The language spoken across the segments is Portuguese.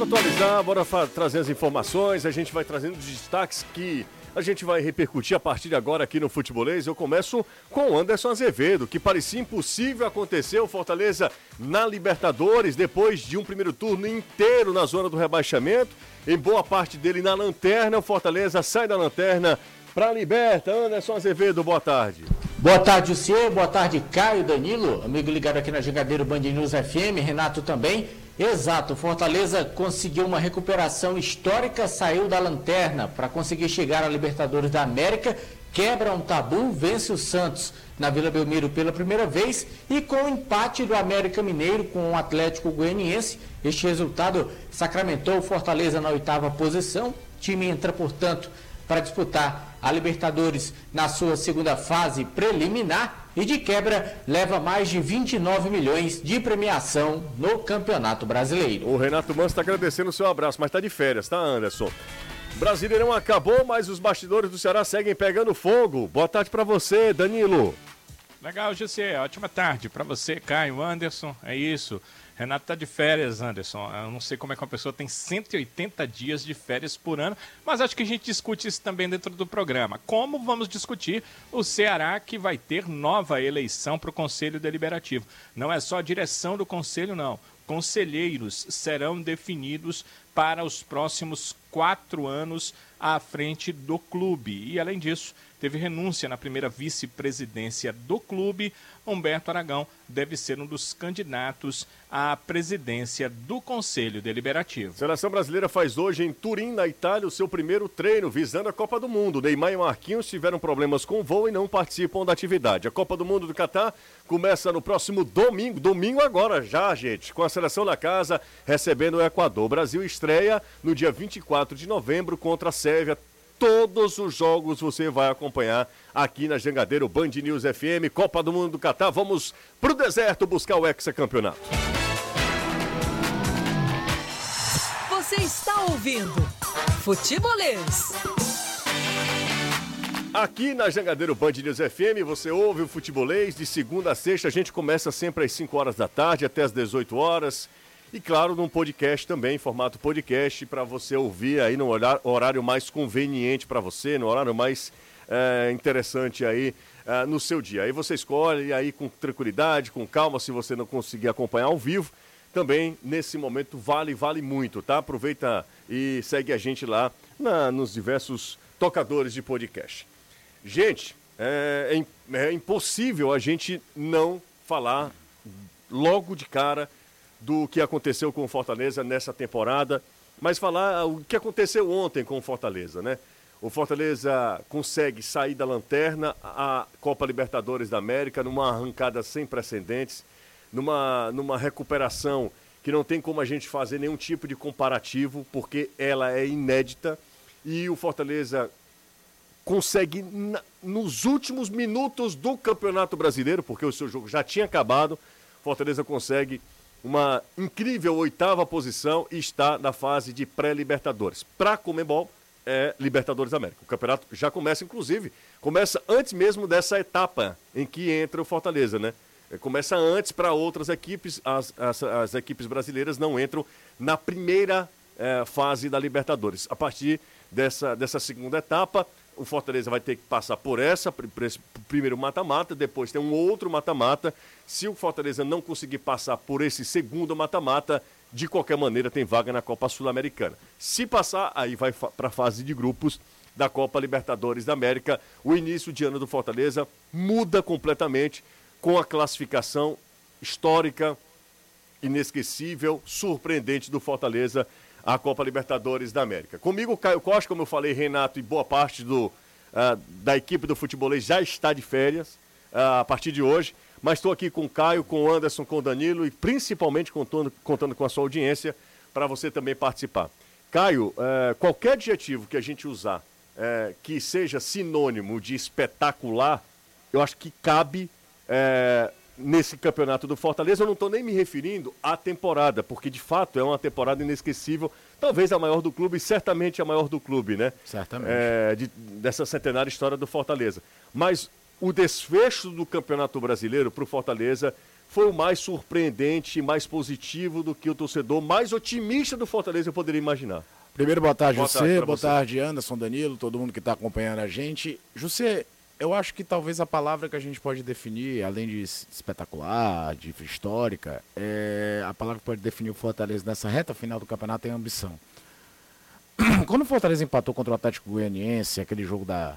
Bora atualizar, bora trazer as informações, a gente vai trazendo os destaques que a gente vai repercutir a partir de agora aqui no Futebolês. Eu começo com o Anderson Azevedo, que parecia impossível acontecer o Fortaleza na Libertadores, depois de um primeiro turno inteiro na zona do rebaixamento, em boa parte dele na lanterna. O Fortaleza sai da lanterna para a Liberta. Anderson Azevedo, boa tarde. Boa tarde, Lucier. Boa tarde, Caio Danilo, amigo ligado aqui na Jangadeiro Band News FM, Renato também. Exato, Fortaleza conseguiu uma recuperação histórica, saiu da lanterna para conseguir chegar à Libertadores da América, quebra um tabu, vence o Santos na Vila Belmiro pela primeira vez e com o empate do América Mineiro com o Atlético Goianiense, este resultado sacramentou o Fortaleza na oitava posição. O time entra, portanto, para disputar a Libertadores na sua segunda fase preliminar e de quebra leva mais de 29 milhões de premiação no Campeonato Brasileiro. O Renato Manso está agradecendo o seu abraço, mas está de férias, tá, Anderson? Brasileirão acabou, mas os bastidores do Ceará seguem pegando fogo. Boa tarde para você, Danilo. Legal, José. Ótima tarde para você, Caio Anderson. É isso. Renato tá de férias, Anderson. Eu não sei como é que uma pessoa tem 180 dias de férias por ano, mas acho que a gente discute isso também dentro do programa. Como vamos discutir o Ceará que vai ter nova eleição para o Conselho Deliberativo? Não é só a direção do Conselho, não. Conselheiros serão definidos para os próximos quatro anos à frente do clube. E, além disso, teve renúncia na primeira vice-presidência do clube. Humberto Aragão deve ser um dos candidatos à presidência do Conselho Deliberativo. Seleção brasileira faz hoje em Turim, na Itália, o seu primeiro treino visando a Copa do Mundo. Neymar e Marquinhos tiveram problemas com o voo e não participam da atividade. A Copa do Mundo do Catar começa no próximo domingo, domingo agora já, gente, com a seleção da casa recebendo o Equador. O Brasil estreia no dia 24 de novembro contra a Sérvia todos os jogos você vai acompanhar aqui na Jangadeiro Band News FM, Copa do Mundo do Catar. Vamos pro deserto buscar o hexacampeonato. Você está ouvindo Futebolês. Aqui na Jangadeiro Band News FM, você ouve o Futebolês de segunda a sexta. A gente começa sempre às 5 horas da tarde até às 18 horas. E claro, num podcast também, formato podcast, para você ouvir aí no horário mais conveniente para você, no horário mais é, interessante aí é, no seu dia. Aí você escolhe aí com tranquilidade, com calma, se você não conseguir acompanhar ao vivo. Também nesse momento vale, vale muito, tá? Aproveita e segue a gente lá na, nos diversos tocadores de podcast. Gente, é, é, é impossível a gente não falar logo de cara do que aconteceu com o Fortaleza nessa temporada, mas falar o que aconteceu ontem com o Fortaleza, né? O Fortaleza consegue sair da lanterna a Copa Libertadores da América numa arrancada sem precedentes, numa, numa recuperação que não tem como a gente fazer nenhum tipo de comparativo, porque ela é inédita. E o Fortaleza consegue, nos últimos minutos do Campeonato Brasileiro, porque o seu jogo já tinha acabado, Fortaleza consegue uma incrível oitava posição e está na fase de pré-Libertadores. Para Comembol, é Libertadores América. O campeonato já começa, inclusive, começa antes mesmo dessa etapa em que entra o Fortaleza, né? É, começa antes para outras equipes, as, as, as, equipes brasileiras não entram na primeira é, fase da Libertadores. A partir dessa, dessa segunda etapa, o Fortaleza vai ter que passar por essa, por esse primeiro mata-mata, depois tem um outro mata-mata. Se o Fortaleza não conseguir passar por esse segundo mata-mata, de qualquer maneira tem vaga na Copa Sul-Americana. Se passar, aí vai para a fase de grupos da Copa Libertadores da América. O início de ano do Fortaleza muda completamente com a classificação histórica, inesquecível, surpreendente do Fortaleza a Copa Libertadores da América. Comigo, Caio Costa, como eu falei, Renato e boa parte do, uh, da equipe do futebolês já está de férias uh, a partir de hoje, mas estou aqui com o Caio, com o Anderson, com o Danilo e principalmente contando, contando com a sua audiência para você também participar. Caio, uh, qualquer adjetivo que a gente usar eh, que seja sinônimo de espetacular, eu acho que cabe eh, nesse campeonato do Fortaleza, eu não estou nem me referindo à temporada, porque de fato é uma temporada inesquecível, talvez a maior do clube, certamente a maior do clube, né? Certamente. É, de, dessa centenária história do Fortaleza. Mas o desfecho do Campeonato Brasileiro para o Fortaleza foi o mais surpreendente, mais positivo do que o torcedor mais otimista do Fortaleza eu poderia imaginar? Primeiro, boa tarde, boa José. Tarde boa você. tarde, Anderson, Danilo, todo mundo que está acompanhando a gente. José, eu acho que talvez a palavra que a gente pode definir, além de espetacular, de histórica, é a palavra que pode definir o Fortaleza nessa reta final do campeonato é ambição. Quando o Fortaleza empatou contra o Atlético Goianiense, aquele jogo da,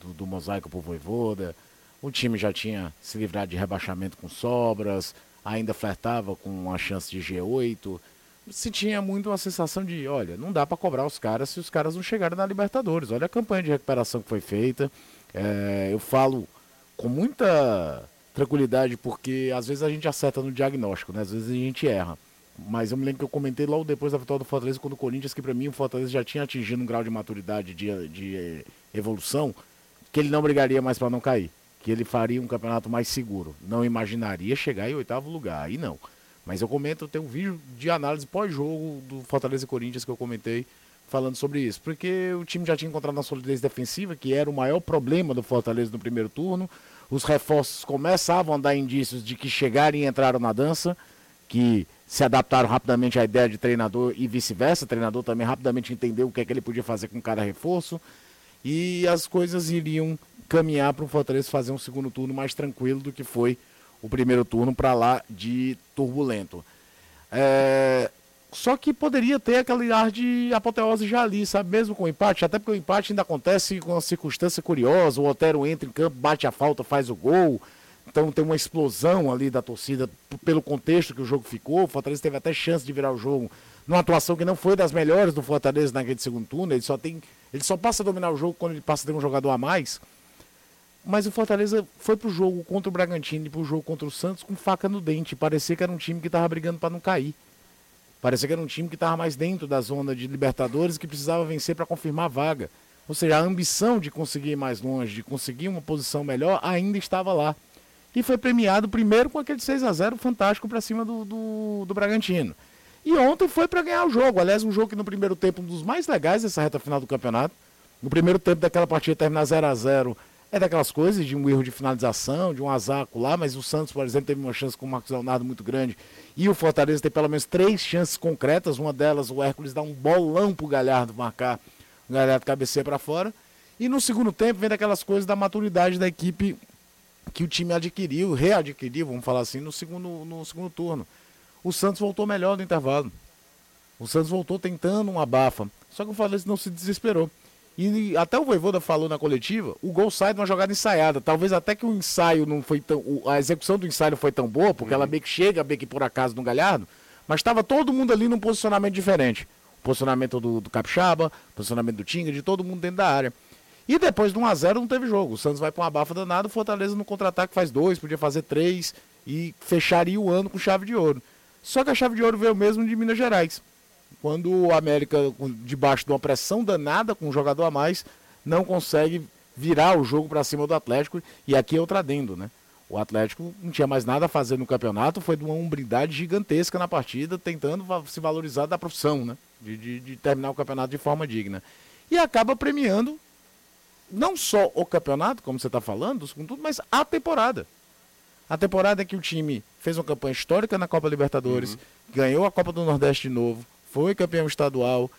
do, do mosaico pro Voivoda, o time já tinha se livrado de rebaixamento com sobras, ainda flertava com uma chance de G8. Se tinha muito uma sensação de, olha, não dá para cobrar os caras se os caras não chegarem na Libertadores. Olha a campanha de recuperação que foi feita. É, eu falo com muita tranquilidade porque às vezes a gente acerta no diagnóstico, né? Às vezes a gente erra. Mas eu me lembro que eu comentei logo depois da vitória do Fortaleza quando o Corinthians, que para mim o Fortaleza já tinha atingido um grau de maturidade, de, de evolução, que ele não brigaria mais para não cair. Que ele faria um campeonato mais seguro. Não imaginaria chegar em oitavo lugar. Aí não. Mas eu comento, tem um vídeo de análise pós-jogo do Fortaleza e Corinthians que eu comentei falando sobre isso, porque o time já tinha encontrado uma solidez defensiva, que era o maior problema do Fortaleza no primeiro turno. Os reforços começavam a dar indícios de que chegaram e entraram na dança, que se adaptaram rapidamente à ideia de treinador e vice-versa. O treinador também rapidamente entendeu o que é que ele podia fazer com cada reforço. E as coisas iriam caminhar para o Fortaleza fazer um segundo turno mais tranquilo do que foi o primeiro turno para lá de turbulento. É, só que poderia ter aquele ar de apoteose já ali, sabe? Mesmo com o empate, até porque o empate ainda acontece com uma circunstância curiosa. O Otero entra em campo, bate a falta, faz o gol. Então tem uma explosão ali da torcida pelo contexto que o jogo ficou. O Fortaleza teve até chance de virar o jogo numa atuação que não foi das melhores do Fortaleza naquele segundo turno. Ele só tem, ele só passa a dominar o jogo quando ele passa a ter um jogador a mais. Mas o Fortaleza foi pro jogo contra o Bragantino e pro jogo contra o Santos com faca no dente. Parecia que era um time que estava brigando para não cair. Parecia que era um time que estava mais dentro da zona de Libertadores e que precisava vencer para confirmar a vaga. Ou seja, a ambição de conseguir ir mais longe, de conseguir uma posição melhor, ainda estava lá. E foi premiado primeiro com aquele 6 a 0 fantástico para cima do, do, do, Bragantino. E ontem foi para ganhar o jogo. Aliás, um jogo que no primeiro tempo, um dos mais legais dessa reta final do campeonato. No primeiro tempo daquela partida terminar 0 a 0 é daquelas coisas de um erro de finalização, de um azaco lá, mas o Santos, por exemplo, teve uma chance com o Marcos Leonardo muito grande. E o Fortaleza tem pelo menos três chances concretas. Uma delas, o Hércules dá um bolão pro Galhardo marcar. O Galhardo cabeceia para fora. E no segundo tempo vem daquelas coisas da maturidade da equipe que o time adquiriu, readquiriu, vamos falar assim, no segundo, no segundo turno. O Santos voltou melhor no intervalo. O Santos voltou tentando uma abafa. Só que o Fortaleza não se desesperou. E até o Voivoda falou na coletiva, o gol sai de uma jogada ensaiada. Talvez até que o ensaio não foi tão. A execução do ensaio não foi tão boa, porque uhum. ela meio que chega, meio que por acaso no Galhardo, mas estava todo mundo ali num posicionamento diferente. O posicionamento do, do Capixaba, posicionamento do Tinga, de todo mundo dentro da área. E depois do 1x0 não teve jogo. O Santos vai para uma abafa danada, o Fortaleza no contra-ataque faz dois, podia fazer três e fecharia o ano com chave de ouro. Só que a chave de ouro veio mesmo de Minas Gerais quando o América, debaixo de uma pressão danada, com um jogador a mais, não consegue virar o jogo para cima do Atlético. E aqui é outro adendo, né? O Atlético não tinha mais nada a fazer no campeonato, foi de uma umbridade gigantesca na partida, tentando se valorizar da profissão, né? De, de, de terminar o campeonato de forma digna. E acaba premiando não só o campeonato, como você está falando, com tudo, mas a temporada. A temporada é que o time fez uma campanha histórica na Copa Libertadores, uhum. ganhou a Copa do Nordeste de novo, foi campeão estadual,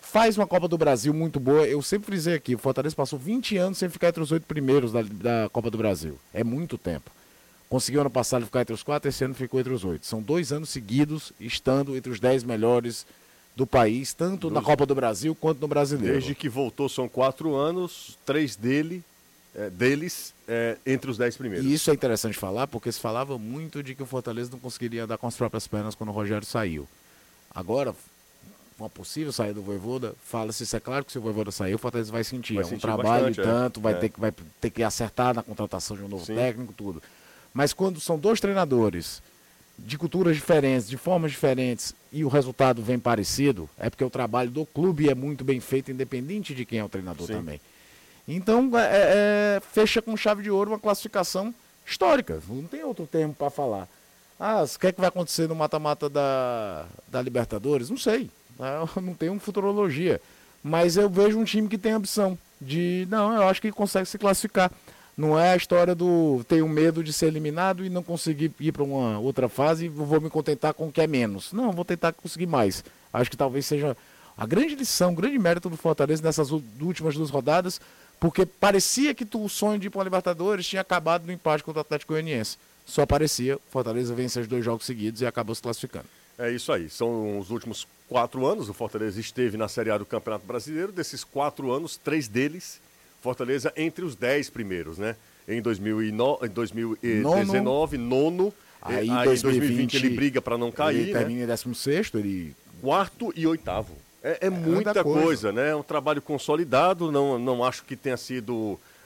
faz uma Copa do Brasil muito boa. Eu sempre frisei aqui, o Fortaleza passou 20 anos sem ficar entre os oito primeiros da, da Copa do Brasil. É muito tempo. Conseguiu ano passado ficar entre os quatro, esse ano ficou entre os oito. São dois anos seguidos estando entre os dez melhores do país, tanto na Copa do Brasil quanto no Brasileiro. Desde que voltou são quatro anos, três dele, é, deles é, entre os dez primeiros. E isso é interessante falar, porque se falava muito de que o Fortaleza não conseguiria andar com as próprias pernas quando o Rogério saiu. Agora, uma possível saída do Voivoda, fala-se, isso é claro que se o Voivoda sair, o Fortaleza vai sentir. Vai é um trabalho bastante, é. tanto, é. vai, Ter que, vai ter que acertar na contratação de um novo Sim. técnico, tudo. Mas quando são dois treinadores de culturas diferentes, de formas diferentes, e o resultado vem parecido, é porque o trabalho do clube é muito bem feito, independente de quem é o treinador Sim. também. Então, é, é, é fecha com chave de ouro uma classificação histórica. Não tem outro termo para falar. Ah, o que, é que vai acontecer no mata-mata da, da Libertadores? Não sei. Eu não tenho futurologia. Mas eu vejo um time que tem ambição de. Não, eu acho que consegue se classificar. Não é a história do tenho medo de ser eliminado e não conseguir ir para uma outra fase e vou me contentar com o que é menos. Não, vou tentar conseguir mais. Acho que talvez seja a grande lição, o grande mérito do Fortaleza nessas últimas duas rodadas, porque parecia que o sonho de ir para a Libertadores tinha acabado no empate contra o Atlético Goianiense. Só parecia, Fortaleza vence os dois jogos seguidos e acabou se classificando. É isso aí. São os últimos quatro anos. O Fortaleza esteve na Série A do Campeonato Brasileiro. Desses quatro anos, três deles, Fortaleza entre os dez primeiros, né? Em 2009, 2019, nono. nono aí, aí 2020, 2020 ele briga para não cair. Ele termina né? em 16, ele. Quarto e oitavo. É, é, é muita coisa. coisa. né? É um trabalho consolidado. Não, não acho que tenha sido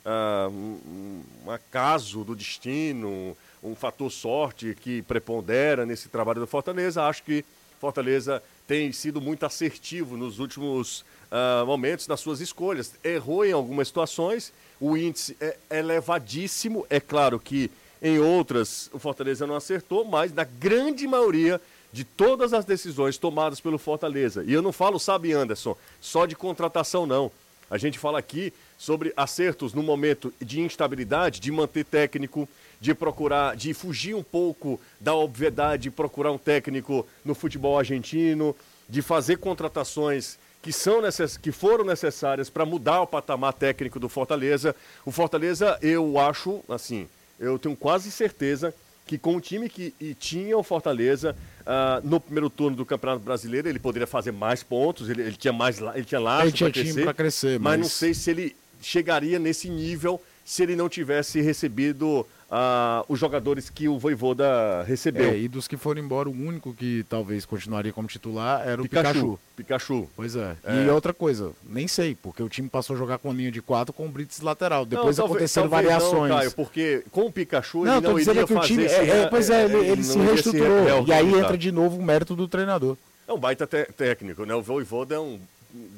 uh, um acaso do destino, um fator sorte que prepondera nesse trabalho do Fortaleza. Acho que Fortaleza tem sido muito assertivo nos últimos uh, momentos das suas escolhas. Errou em algumas situações, o índice é elevadíssimo. É claro que em outras o Fortaleza não acertou, mas na grande maioria de todas as decisões tomadas pelo Fortaleza, e eu não falo, sabe, Anderson, só de contratação não. A gente fala aqui sobre acertos no momento de instabilidade, de manter técnico, de procurar, de fugir um pouco da obviedade, procurar um técnico no futebol argentino, de fazer contratações que, são necess... que foram necessárias para mudar o patamar técnico do Fortaleza. O Fortaleza, eu acho, assim, eu tenho quase certeza que com o time que tinha o Fortaleza uh, no primeiro turno do Campeonato Brasileiro, ele poderia fazer mais pontos, ele, ele tinha mais ele tinha laço para crescer, crescer mas... mas não sei se ele chegaria nesse nível se ele não tivesse recebido uh, os jogadores que o Voivoda recebeu. É, e dos que foram embora, o único que talvez continuaria como titular era o Pikachu. Pikachu. Pikachu. Pois é. é. E outra coisa, nem sei, porque o time passou a jogar com linha de quatro com o Brits lateral. Depois não, aconteceram talvez, variações. Não, Caio, porque com o Pikachu ele não, não iria que o time, é, é, Pois é, ele, ele se reestruturou. E aí entra de novo o mérito do treinador. É um baita técnico, né? O Voivoda é um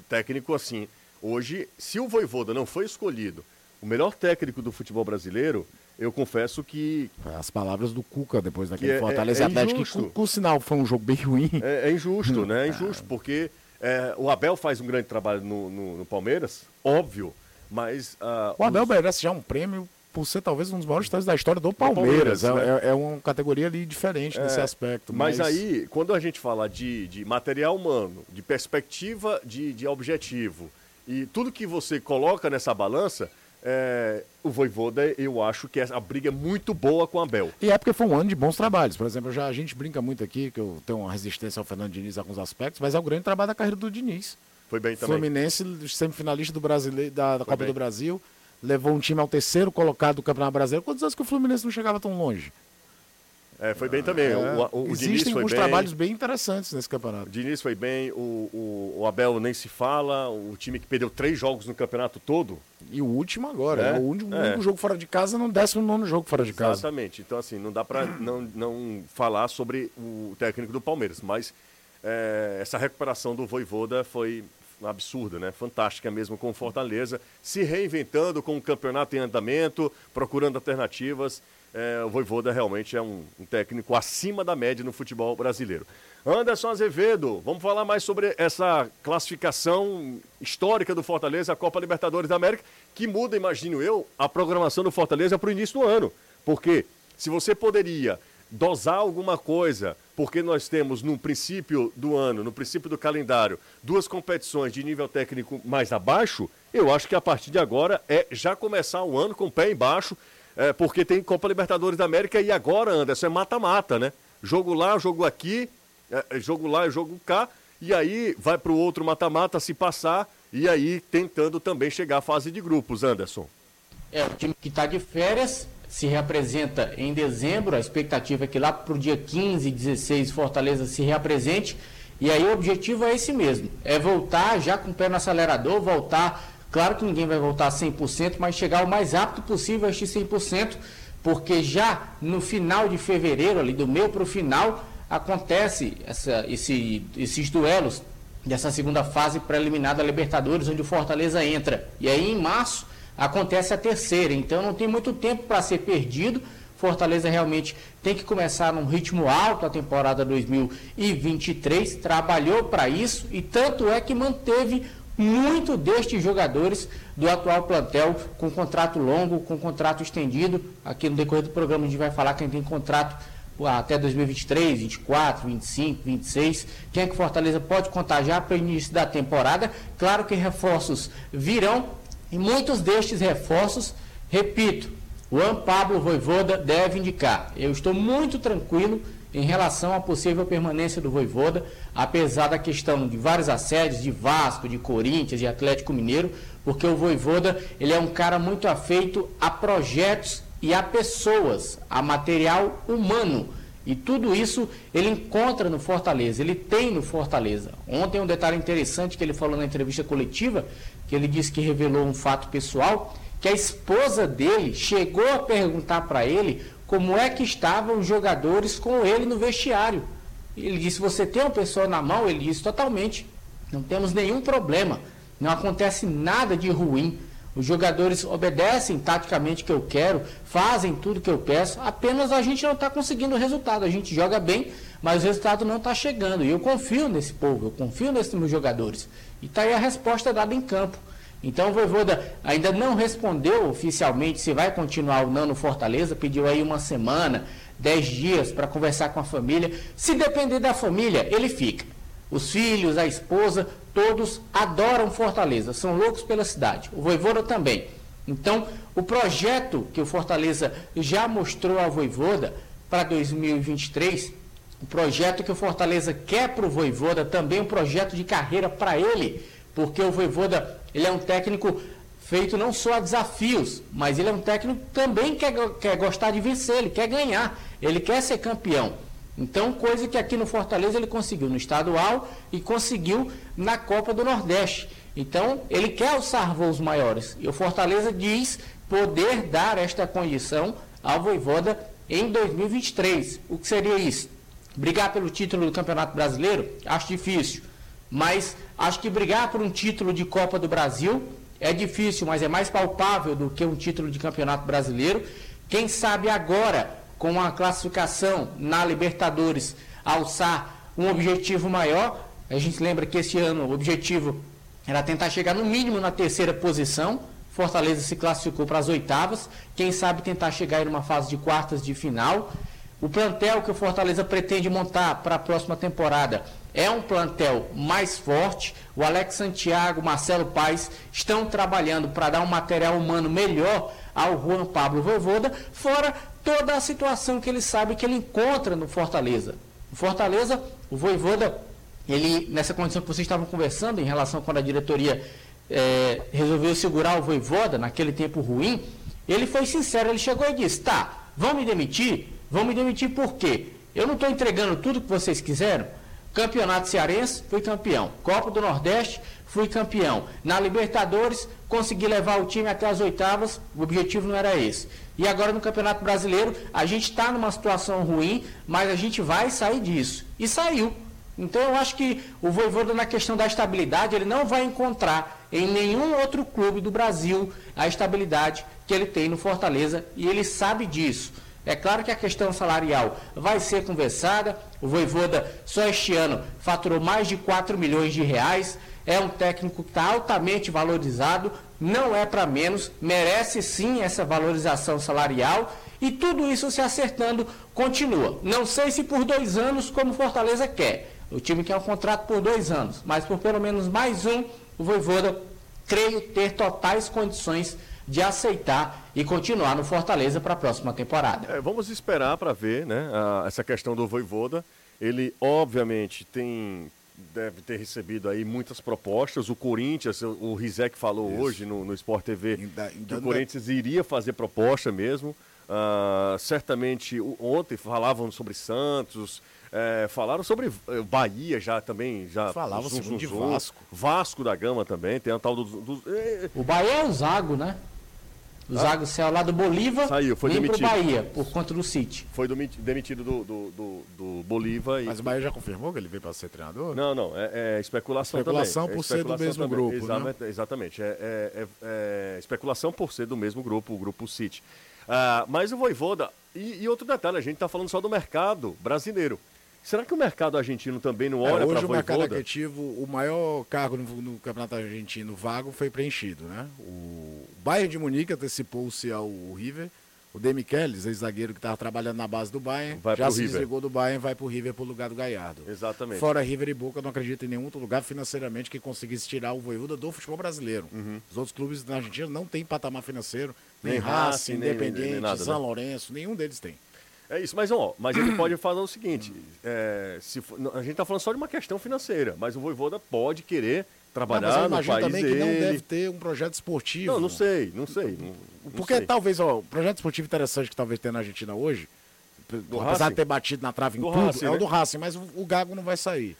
técnico assim. Hoje, se o Voivoda não foi escolhido o melhor técnico do futebol brasileiro, eu confesso que. As palavras do Cuca depois daquele é, Fortaleza é, é Atlético, que por sinal foi um jogo bem ruim. É, é injusto, né? É injusto, porque é, o Abel faz um grande trabalho no, no, no Palmeiras, óbvio, mas. Uh, o Abel os... merece já um prêmio por ser talvez um dos maiores histórias da história do Palmeiras. Palmeiras né? é, é, uma categoria ali diferente nesse aspecto. Mas... mas... aí, quando a gente fala de, de material humano, de perspectiva de, de objetivo, e tudo que você coloca nessa balança é, o Voivoda, eu acho que a briga é muito boa com a Bel. E é porque foi um ano de bons trabalhos. Por exemplo, já, a gente brinca muito aqui, que eu tenho uma resistência ao Fernando Diniz em alguns aspectos, mas é o grande trabalho da carreira do Diniz. Foi bem também. Fluminense, semifinalista do brasileiro, da, da Copa bem. do Brasil, levou um time ao terceiro colocado do Campeonato Brasileiro. Quantos anos que o Fluminense não chegava tão longe? É, foi bem também. É, o, o, o existem alguns bem. trabalhos bem interessantes nesse campeonato. O Diniz foi bem, o, o, Abel nem se fala, o time que perdeu três jogos no campeonato todo. E o último agora, é, é o único, é. único, jogo fora de casa no 19 jogo fora de casa. Exatamente. Então, assim, não dá para não, não falar sobre o técnico do Palmeiras, mas é, essa recuperação do Voivoda foi absurda, né? Fantástica mesmo com Fortaleza, se reinventando com o campeonato em andamento, procurando alternativas é, o Voivoda realmente é um, um, técnico acima da média no futebol brasileiro. Anderson Azevedo, vamos falar mais sobre essa classificação histórica do Fortaleza, a Copa Libertadores da América, que muda, imagino eu, a programação do Fortaleza para o início do ano. Porque se você poderia dosar alguma coisa, porque nós temos no princípio do ano, no princípio do calendário, duas competições de nível técnico mais abaixo, eu acho que a partir de agora é já começar o ano com o pé embaixo é, porque tem Copa Libertadores da América e agora, Anderson, é mata-mata, né? Jogo lá, jogo aqui, é, é jogo lá, jogo cá, e aí vai para o outro mata-mata se passar, e aí tentando também chegar à fase de grupos, Anderson. É, o time que está de férias se reapresenta em dezembro, a expectativa é que lá para o dia 15, 16, Fortaleza se reapresente, e aí o objetivo é esse mesmo, é voltar já com o pé no acelerador, voltar Claro que ninguém vai voltar a 100%, mas chegar o mais rápido possível a este 100%, porque já no final de fevereiro, ali do meio para o final, acontece essa, esse, esses duelos dessa segunda fase preliminar da Libertadores, onde o Fortaleza entra. E aí em março acontece a terceira, então não tem muito tempo para ser perdido. Fortaleza realmente tem que começar num ritmo alto a temporada 2023, trabalhou para isso e tanto é que manteve muito destes jogadores do atual plantel com contrato longo, com contrato estendido. Aqui no decorrer do programa a gente vai falar quem tem contrato até 2023, 24, 25, 26. Quem é que Fortaleza pode contar já para o início da temporada? Claro que reforços virão e muitos destes reforços, repito, Juan Pablo Voivoda deve indicar. Eu estou muito tranquilo em relação à possível permanência do Voivoda, apesar da questão de vários assédios de Vasco, de Corinthians, de Atlético Mineiro, porque o Voivoda ele é um cara muito afeito a projetos e a pessoas, a material humano. E tudo isso ele encontra no Fortaleza, ele tem no Fortaleza. Ontem um detalhe interessante que ele falou na entrevista coletiva, que ele disse que revelou um fato pessoal, que a esposa dele chegou a perguntar para ele como é que estavam os jogadores com ele no vestiário. Ele disse: Você tem uma pessoa na mão? Ele disse: Totalmente. Não temos nenhum problema. Não acontece nada de ruim. Os jogadores obedecem taticamente que eu quero, fazem tudo que eu peço, apenas a gente não está conseguindo o resultado. A gente joga bem, mas o resultado não está chegando. E eu confio nesse povo, eu confio nesses meus jogadores. E está aí a resposta dada em campo. Então o Voivoda ainda não respondeu oficialmente se vai continuar ou não no Fortaleza, pediu aí uma semana, dez dias para conversar com a família. Se depender da família, ele fica. Os filhos, a esposa, todos adoram Fortaleza, são loucos pela cidade. O Voivoda também. Então, o projeto que o Fortaleza já mostrou ao Voivoda para 2023, o projeto que o Fortaleza quer para o Voivoda, também um projeto de carreira para ele, porque o Voivoda ele é um técnico feito não só a desafios, mas ele é um técnico que também quer, quer gostar de vencer, ele quer ganhar, ele quer ser campeão. Então, coisa que aqui no Fortaleza ele conseguiu no estadual e conseguiu na Copa do Nordeste. Então, ele quer alçar voos maiores. E o Fortaleza diz poder dar esta condição ao Voivoda em 2023. O que seria isso? Brigar pelo título do Campeonato Brasileiro? Acho difícil. Mas acho que brigar por um título de Copa do Brasil é difícil, mas é mais palpável do que um título de Campeonato Brasileiro. Quem sabe agora, com a classificação na Libertadores, alçar um objetivo maior. A gente lembra que esse ano o objetivo era tentar chegar no mínimo na terceira posição. Fortaleza se classificou para as oitavas. Quem sabe tentar chegar em uma fase de quartas de final. O plantel que o Fortaleza pretende montar para a próxima temporada é um plantel mais forte. O Alex Santiago, Marcelo Paes estão trabalhando para dar um material humano melhor ao Juan Pablo Voivoda, fora toda a situação que ele sabe que ele encontra no Fortaleza. No Fortaleza, o Voivoda, ele, nessa condição que vocês estavam conversando em relação quando a diretoria é, resolveu segurar o Voivoda naquele tempo ruim, ele foi sincero, ele chegou e disse, tá, vão me demitir? Vão me demitir por quê? Eu não estou entregando tudo que vocês quiseram? Campeonato Cearense, fui campeão. Copa do Nordeste, fui campeão. Na Libertadores, consegui levar o time até as oitavas, o objetivo não era esse. E agora no Campeonato Brasileiro, a gente está numa situação ruim, mas a gente vai sair disso. E saiu. Então eu acho que o Voivoda na questão da estabilidade, ele não vai encontrar em nenhum outro clube do Brasil a estabilidade que ele tem no Fortaleza e ele sabe disso. É claro que a questão salarial vai ser conversada. O Voivoda só este ano faturou mais de 4 milhões de reais. É um técnico que está altamente valorizado, não é para menos, merece sim essa valorização salarial e tudo isso se acertando continua. Não sei se por dois anos, como Fortaleza quer. O time quer um contrato por dois anos, mas por pelo menos mais um, o Voivoda creio ter totais condições de aceitar e continuar no Fortaleza para a próxima temporada. É, vamos esperar para ver né, a, essa questão do Voivoda. Ele, obviamente, tem deve ter recebido aí muitas propostas. O Corinthians, o, Rizek falou Isso. hoje no, no Sport TV ainda, ainda que o Corinthians iria fazer proposta mesmo. Uh, certamente, ontem falavam sobre Santos, é, falaram sobre eh, Bahia já também. Já, Falavam sobre de Vasco. Vasco da Gama também, tem a tal do. do é... O Bahia é o Zago, né? O ah? Zago saiu lá do Bolívar Saiu, foi demitido. pro Bahia, por conta do City. Foi demitido do, do, do, do Bolívar. E... Mas o Bahia já confirmou que ele veio para ser treinador? Não, não, é, é especulação, especulação também. por é ser do mesmo também. grupo, exatamente, né? Exatamente, é, é, é, especulação por ser do mesmo grupo, o grupo City. Ah, mas o Voivoda, e, e outro detalhe, a gente está falando só do mercado brasileiro. Será que o mercado argentino também não olha é, para Hoje o mercado argentino, o maior cargo no, no, campeonato argentino vago foi preenchido, né? O Bayern de Munique antecipou-se ao River. O Demichelis, ex-zagueiro que estava trabalhando na base do Bayern, vai já se River. desligou do Bayern vai para o River para o lugar do Galhardo. Exatamente. Fora River e Boca, não acredito em nenhum outro lugar financeiramente que conseguisse tirar o Voivoda do futebol brasileiro. Uhum. Os outros clubes na Argentina não têm patamar financeiro, nem, nem Racing, Independente, São né? Lourenço, nenhum deles tem. É isso, mas ó, mas ele pode fazer o seguinte: é, se, a gente está falando só de uma questão financeira, mas o Voivoda pode querer trabalhar não, no país também dele. que não deve ter um projeto esportivo. Não, não sei, não sei. Não, não Porque sei. talvez, ó, o projeto esportivo interessante que talvez tenha na Argentina hoje, do apesar Racing? de ter batido na trave em do tudo, Racing, é o né? do Racing, mas o, o Gago não vai sair.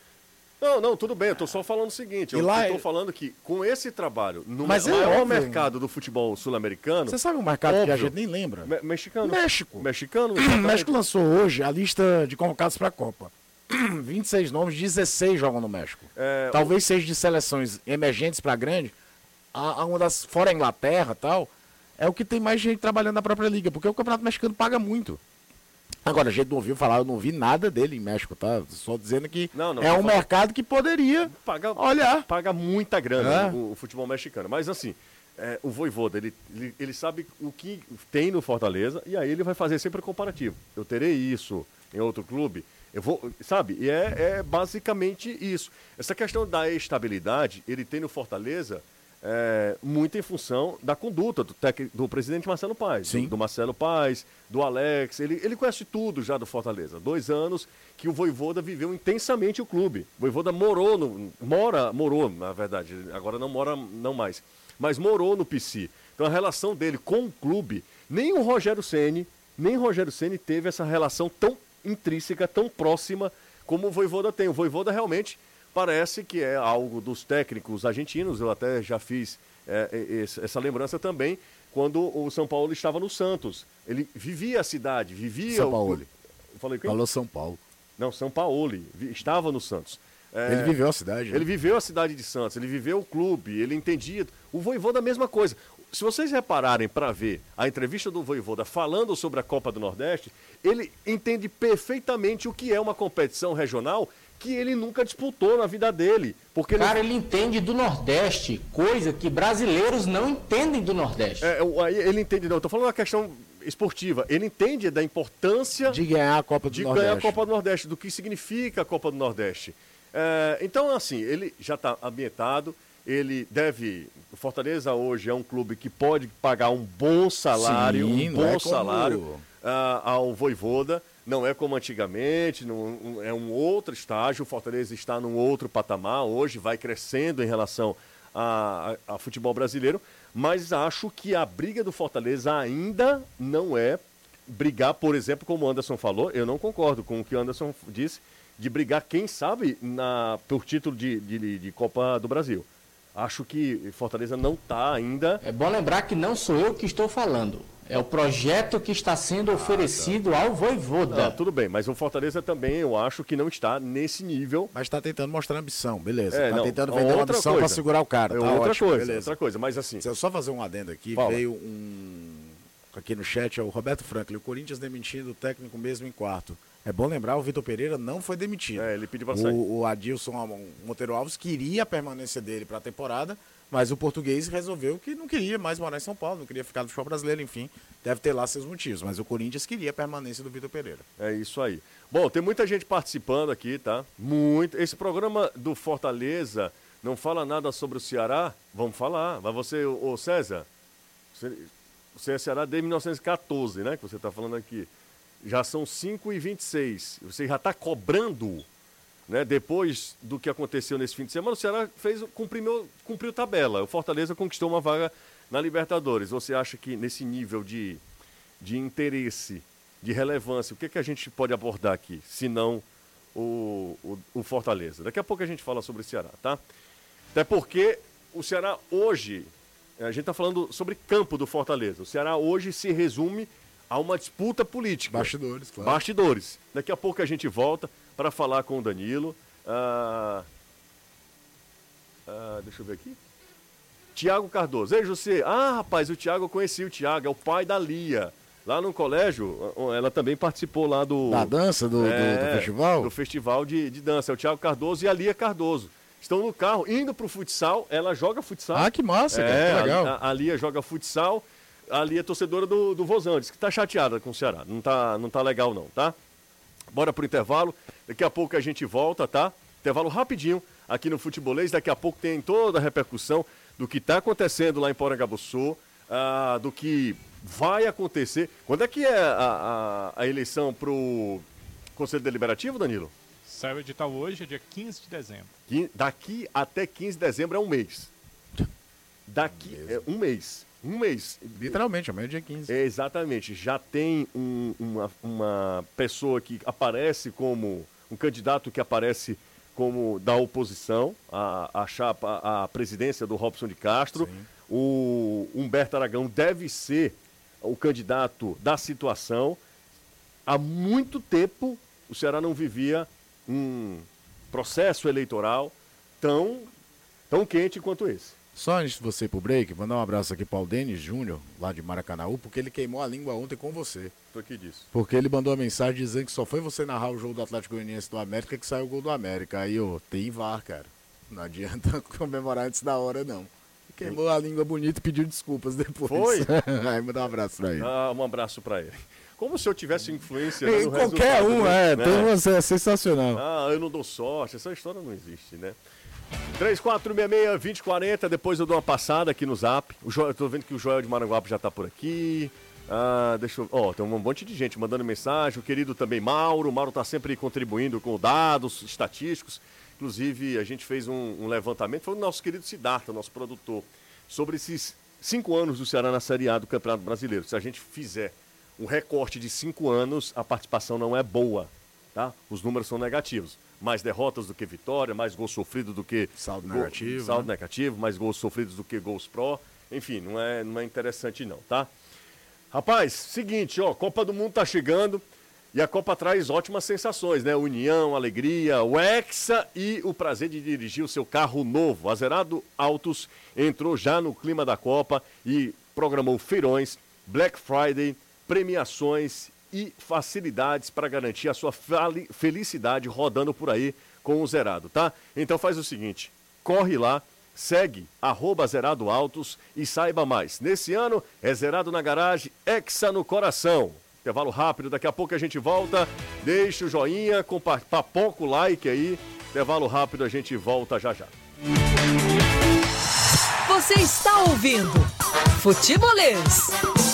Não, não, tudo bem, eu tô só falando o seguinte, e eu estou é... falando que com esse trabalho, no Mas é maior mercado do futebol sul-americano... Você sabe um mercado óbvio, que a gente nem lembra? Me mexicano. México. Mexicano, O México lançou hoje a lista de convocados para a Copa. 26 nomes, 16 jogam no México. É, Talvez o... seja de seleções emergentes para grande, a, a, uma das, fora a Inglaterra tal, é o que tem mais gente trabalhando na própria liga, porque o Campeonato Mexicano paga muito. Agora, a gente não ouviu falar, eu não vi nada dele em México, tá? Só dizendo que não, não, é um mercado que poderia paga, olhar. Paga muita grana é. o, o, futebol mexicano. Mas assim, é, o Voivoda, ele, ele, ele, sabe o que tem no Fortaleza e aí ele vai fazer sempre comparativo. Eu terei isso em outro clube, eu vou, sabe? E é, é basicamente isso. Essa questão da estabilidade, ele tem no Fortaleza é, muito em função da conduta do, tec, do presidente Marcelo Paes, do, do, Marcelo Paes, do Alex. Ele, ele conhece tudo já do Fortaleza. Dois anos que o Voivoda viveu intensamente o clube. O Voivoda morou, no, mora, morou, na verdade, agora não mora não mais, mas morou no PC. Então a relação dele com o clube, nem o Rogério Ceni, nem o Rogério Ceni teve essa relação tão intrínseca, tão próxima como o Voivoda tem. O Voivoda realmente parece que é algo dos técnicos argentinos. Eu até já fiz é, essa lembrança também quando o São Paulo estava no Santos. Ele vivia a cidade, vivia. São Paulo. O... Falei quem? Falou São Paulo. Não, São Paulo. Estava no Santos. É, ele viveu a cidade. Né? Ele viveu a cidade de Santos, ele viveu o clube, ele entendia. O Voivô da mesma coisa. Se vocês repararem para ver a entrevista do Voivoda falando sobre a Copa do Nordeste, ele entende perfeitamente o que é uma competição regional que ele nunca disputou na vida dele. Porque Cara, ele entende do Nordeste, coisa que brasileiros não entendem do Nordeste. É, ele entende, não, eu tô falando da questão esportiva. Ele entende da importância de ganhar a Copa do de Nordeste. ganhar a Copa do Nordeste, do que significa a Copa do Nordeste. É, então, assim, ele já está ambientado, ele deve. O Fortaleza hoje é um clube que pode pagar um bom salário, Sim, um bom é salário como... uh, ao Voivoda não é como antigamente, não, é um outro estágio. O Fortaleza está num outro patamar, hoje vai crescendo em relação a, a, a, futebol brasileiro, mas acho que a briga do Fortaleza ainda não é brigar, por exemplo, como o Anderson falou, eu não concordo com o que o Anderson disse, de brigar, quem sabe, na, por título de, de, de Copa do Brasil. Acho que Fortaleza não está ainda. É bom lembrar que não sou eu que estou falando. É o projeto que está sendo oferecido ao Voivoda. tudo bem, mas o Fortaleza também eu acho que não está nesse nível. Mas está tentando mostrar ambição, beleza. Está é, tá tentando vender uma ambição para segurar o cara. É tá outra ótimo, coisa, beleza. outra coisa, mas assim. Se eu só fazer um adendo aqui, Fala. veio um. Aqui no chat é o Roberto Franklin, o Corinthians demitindo o técnico mesmo em quarto. É bom lembrar, o Vitor Pereira não foi demitido. É, ele pediu para sair. O, o Adilson Monteiro Alves queria a permanência dele para a temporada, mas o português resolveu que não queria mais morar em São Paulo, não queria ficar no futebol brasileiro, enfim. Deve ter lá seus motivos. Mas o Corinthians queria a permanência do Vitor Pereira. É isso aí. Bom, tem muita gente participando aqui, tá? Muito. Esse programa do Fortaleza não fala nada sobre o Ceará? Vamos falar. Mas você, ô César, você, é Ceará desde 1914, né? Que você está falando aqui. Já são 5 e 26 Você já está cobrando né? Depois do que aconteceu nesse fim de semana, o Ceará fez, cumpriu, cumpriu tabela. O Fortaleza conquistou uma vaga na Libertadores. Você acha que nesse nível de, de interesse, de relevância, o que, é que a gente pode abordar aqui, se não o, o, o Fortaleza? Daqui a pouco a gente fala sobre o Ceará, tá? Até porque o Ceará hoje, a gente está falando sobre campo do Fortaleza. O Ceará hoje se resume a uma disputa política. Bastidores, claro. Bastidores. Daqui a pouco a gente volta para falar com o Danilo. Ah, ah, deixa eu ver aqui. Tiago Cardoso. Ei, José. Ah, rapaz, o Tiago eu conheci o Tiago, é o pai da Lia. Lá no colégio, ela também participou lá do. Da dança do, é, do, do festival? Do festival de, de dança. É o Thiago Cardoso e a Lia Cardoso. Estão no carro, indo pro futsal. Ela joga futsal. Ah, que massa, é, cara. Que legal. A, a Lia joga futsal. A Lia é torcedora do, do Vozão. Diz que tá chateada com o Ceará. Não tá, não tá legal, não, tá? Bora pro intervalo. Daqui a pouco a gente volta, tá? Intervalo rapidinho aqui no Futebolês. Daqui a pouco tem toda a repercussão do que está acontecendo lá em Porangabuçu, uh, do que vai acontecer. Quando é que é a, a, a eleição para o Conselho Deliberativo, Danilo? Saiu o edital hoje, é dia 15 de dezembro. Daqui até 15 de dezembro é um mês. Daqui é um mês. Um mês. Literalmente, amanhã é dia 15. É, exatamente. Já tem um, uma, uma pessoa que aparece como. Um candidato que aparece como da oposição, a, a chapa, a presidência do Robson de Castro. Sim. O Humberto Aragão deve ser o candidato da situação. Há muito tempo o Ceará não vivia um processo eleitoral tão, tão quente quanto esse. Só antes de você ir pro break, mandar um abraço aqui para o Denis Júnior, lá de Maracanaú, porque ele queimou a língua ontem com você. Tô aqui disso. Porque ele mandou uma mensagem dizendo que só foi você narrar o jogo do Atlético Goianiense do América que saiu o gol do América. Aí, ó, tem VAR, cara. Não adianta comemorar antes da hora, não. Queimou a língua bonita e pediu desculpas depois. Foi? Aí mandar um abraço pra ele. Ah, um abraço pra ele. Como se eu tivesse influência né, no Qualquer um, é. Né? Então você é sensacional. Ah, eu não dou sorte. Essa história não existe, né? 3466-2040, depois eu dou uma passada aqui no zap. O. Eu tô vendo que o Joel de Maranguape já tá por aqui. Ah, deixa eu. Ó, oh, tem um monte de gente mandando mensagem. O querido também Mauro. O Mauro tá sempre contribuindo com dados estatísticos. Inclusive, a gente fez um, um levantamento, foi o nosso querido Siddhartha, nosso produtor, sobre esses cinco anos do Ceará na Série A do Campeonato Brasileiro. Se a gente fizer um recorte de cinco anos, a participação não é boa, tá? Os números são negativos. Mais derrotas do que vitória, mais gols sofridos do que... Saldo gol, negativo. Saldo né? negativo, mais gols sofridos do que gols pró. Enfim, não é, não é interessante não, tá? Rapaz, seguinte, ó, Copa do Mundo tá chegando. E a Copa traz ótimas sensações, né? União, alegria, o Hexa e o prazer de dirigir o seu carro novo. A Zerado Autos entrou já no clima da Copa e programou feirões, Black Friday, premiações e facilidades para garantir a sua felicidade rodando por aí com o Zerado, tá? Então faz o seguinte, corre lá, segue arroba Zerado Autos e saiba mais. Nesse ano é Zerado na garagem, Hexa no coração. Intervalo rápido, daqui a pouco a gente volta. Deixa o joinha, papoca o like aí. Intervalo rápido, a gente volta já já. Você está ouvindo Futebolês.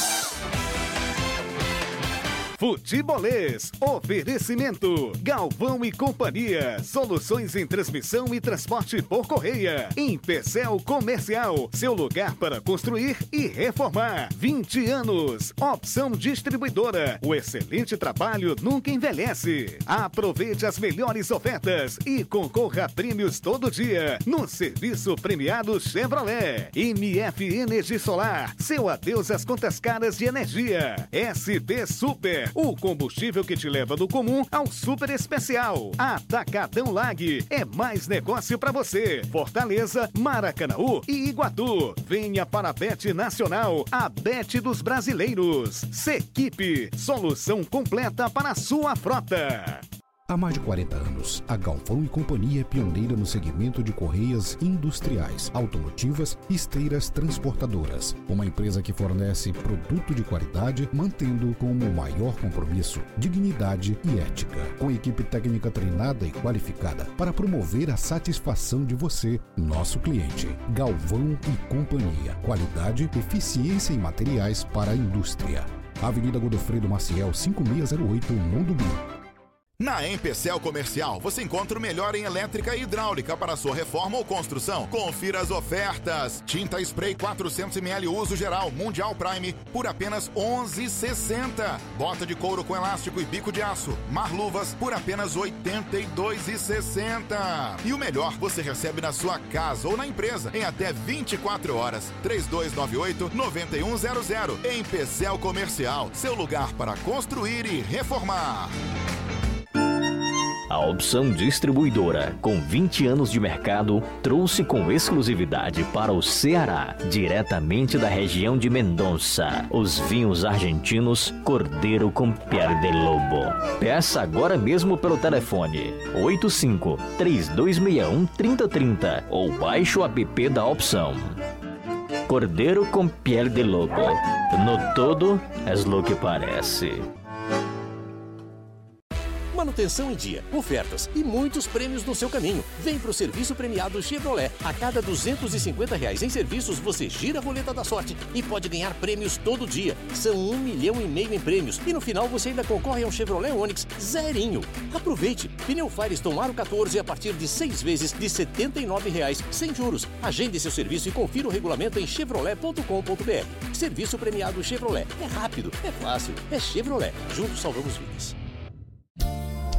Futebolês. Oferecimento. Galvão e Companhia. Soluções em transmissão e transporte por correia. Empecel Comercial. Seu lugar para construir e reformar. 20 anos. Opção distribuidora. O excelente trabalho nunca envelhece. Aproveite as melhores ofertas e concorra a prêmios todo dia. No serviço premiado Chevrolet. MF Energia Solar. Seu adeus às contas caras de energia. SP Super o combustível que te leva do comum ao super especial. Atacadão Lag é mais negócio para você. Fortaleza, Maracanaú e Iguatu. Venha para a Bet Nacional, a Bet dos brasileiros. Sequipe, solução completa para a sua frota. Há mais de 40 anos, a Galvão e Companhia é pioneira no segmento de correias industriais, automotivas e esteiras transportadoras. Uma empresa que fornece produto de qualidade, mantendo como maior compromisso dignidade e ética. Com equipe técnica treinada e qualificada para promover a satisfação de você, nosso cliente. Galvão e Companhia. Qualidade, eficiência em materiais para a indústria. Avenida Godofredo Maciel, 5608, Mundo Bim. Na Empecel Comercial, você encontra o melhor em elétrica e hidráulica para sua reforma ou construção. Confira as ofertas. Tinta spray 400ml uso geral Mundial Prime por apenas 11,60. Bota de couro com elástico e bico de aço. Marluvas por apenas 82,60. E o melhor, você recebe na sua casa ou na empresa em até 24 horas. 3298-9100. Empecel Comercial, seu lugar para construir e reformar. A opção distribuidora, com 20 anos de mercado, trouxe com exclusividade para o Ceará, diretamente da região de Mendonça, os vinhos argentinos Cordeiro com Pele de Lobo. Peça agora mesmo pelo telefone 85 3261 3030 ou baixe o app da opção. Cordeiro com Pele de Lobo. No todo, é lo que parece manutenção em dia, ofertas e muitos prêmios no seu caminho. Vem pro serviço premiado Chevrolet. A cada 250 reais em serviços, você gira a roleta da sorte e pode ganhar prêmios todo dia. São um milhão e meio em prêmios e no final você ainda concorre a um Chevrolet Onix zerinho. Aproveite! Pneu Firestone Aro 14 a partir de seis vezes de 79 reais, sem juros. Agende seu serviço e confira o regulamento em chevrolet.com.br. Serviço premiado Chevrolet. É rápido, é fácil, é Chevrolet. Juntos salvamos vidas.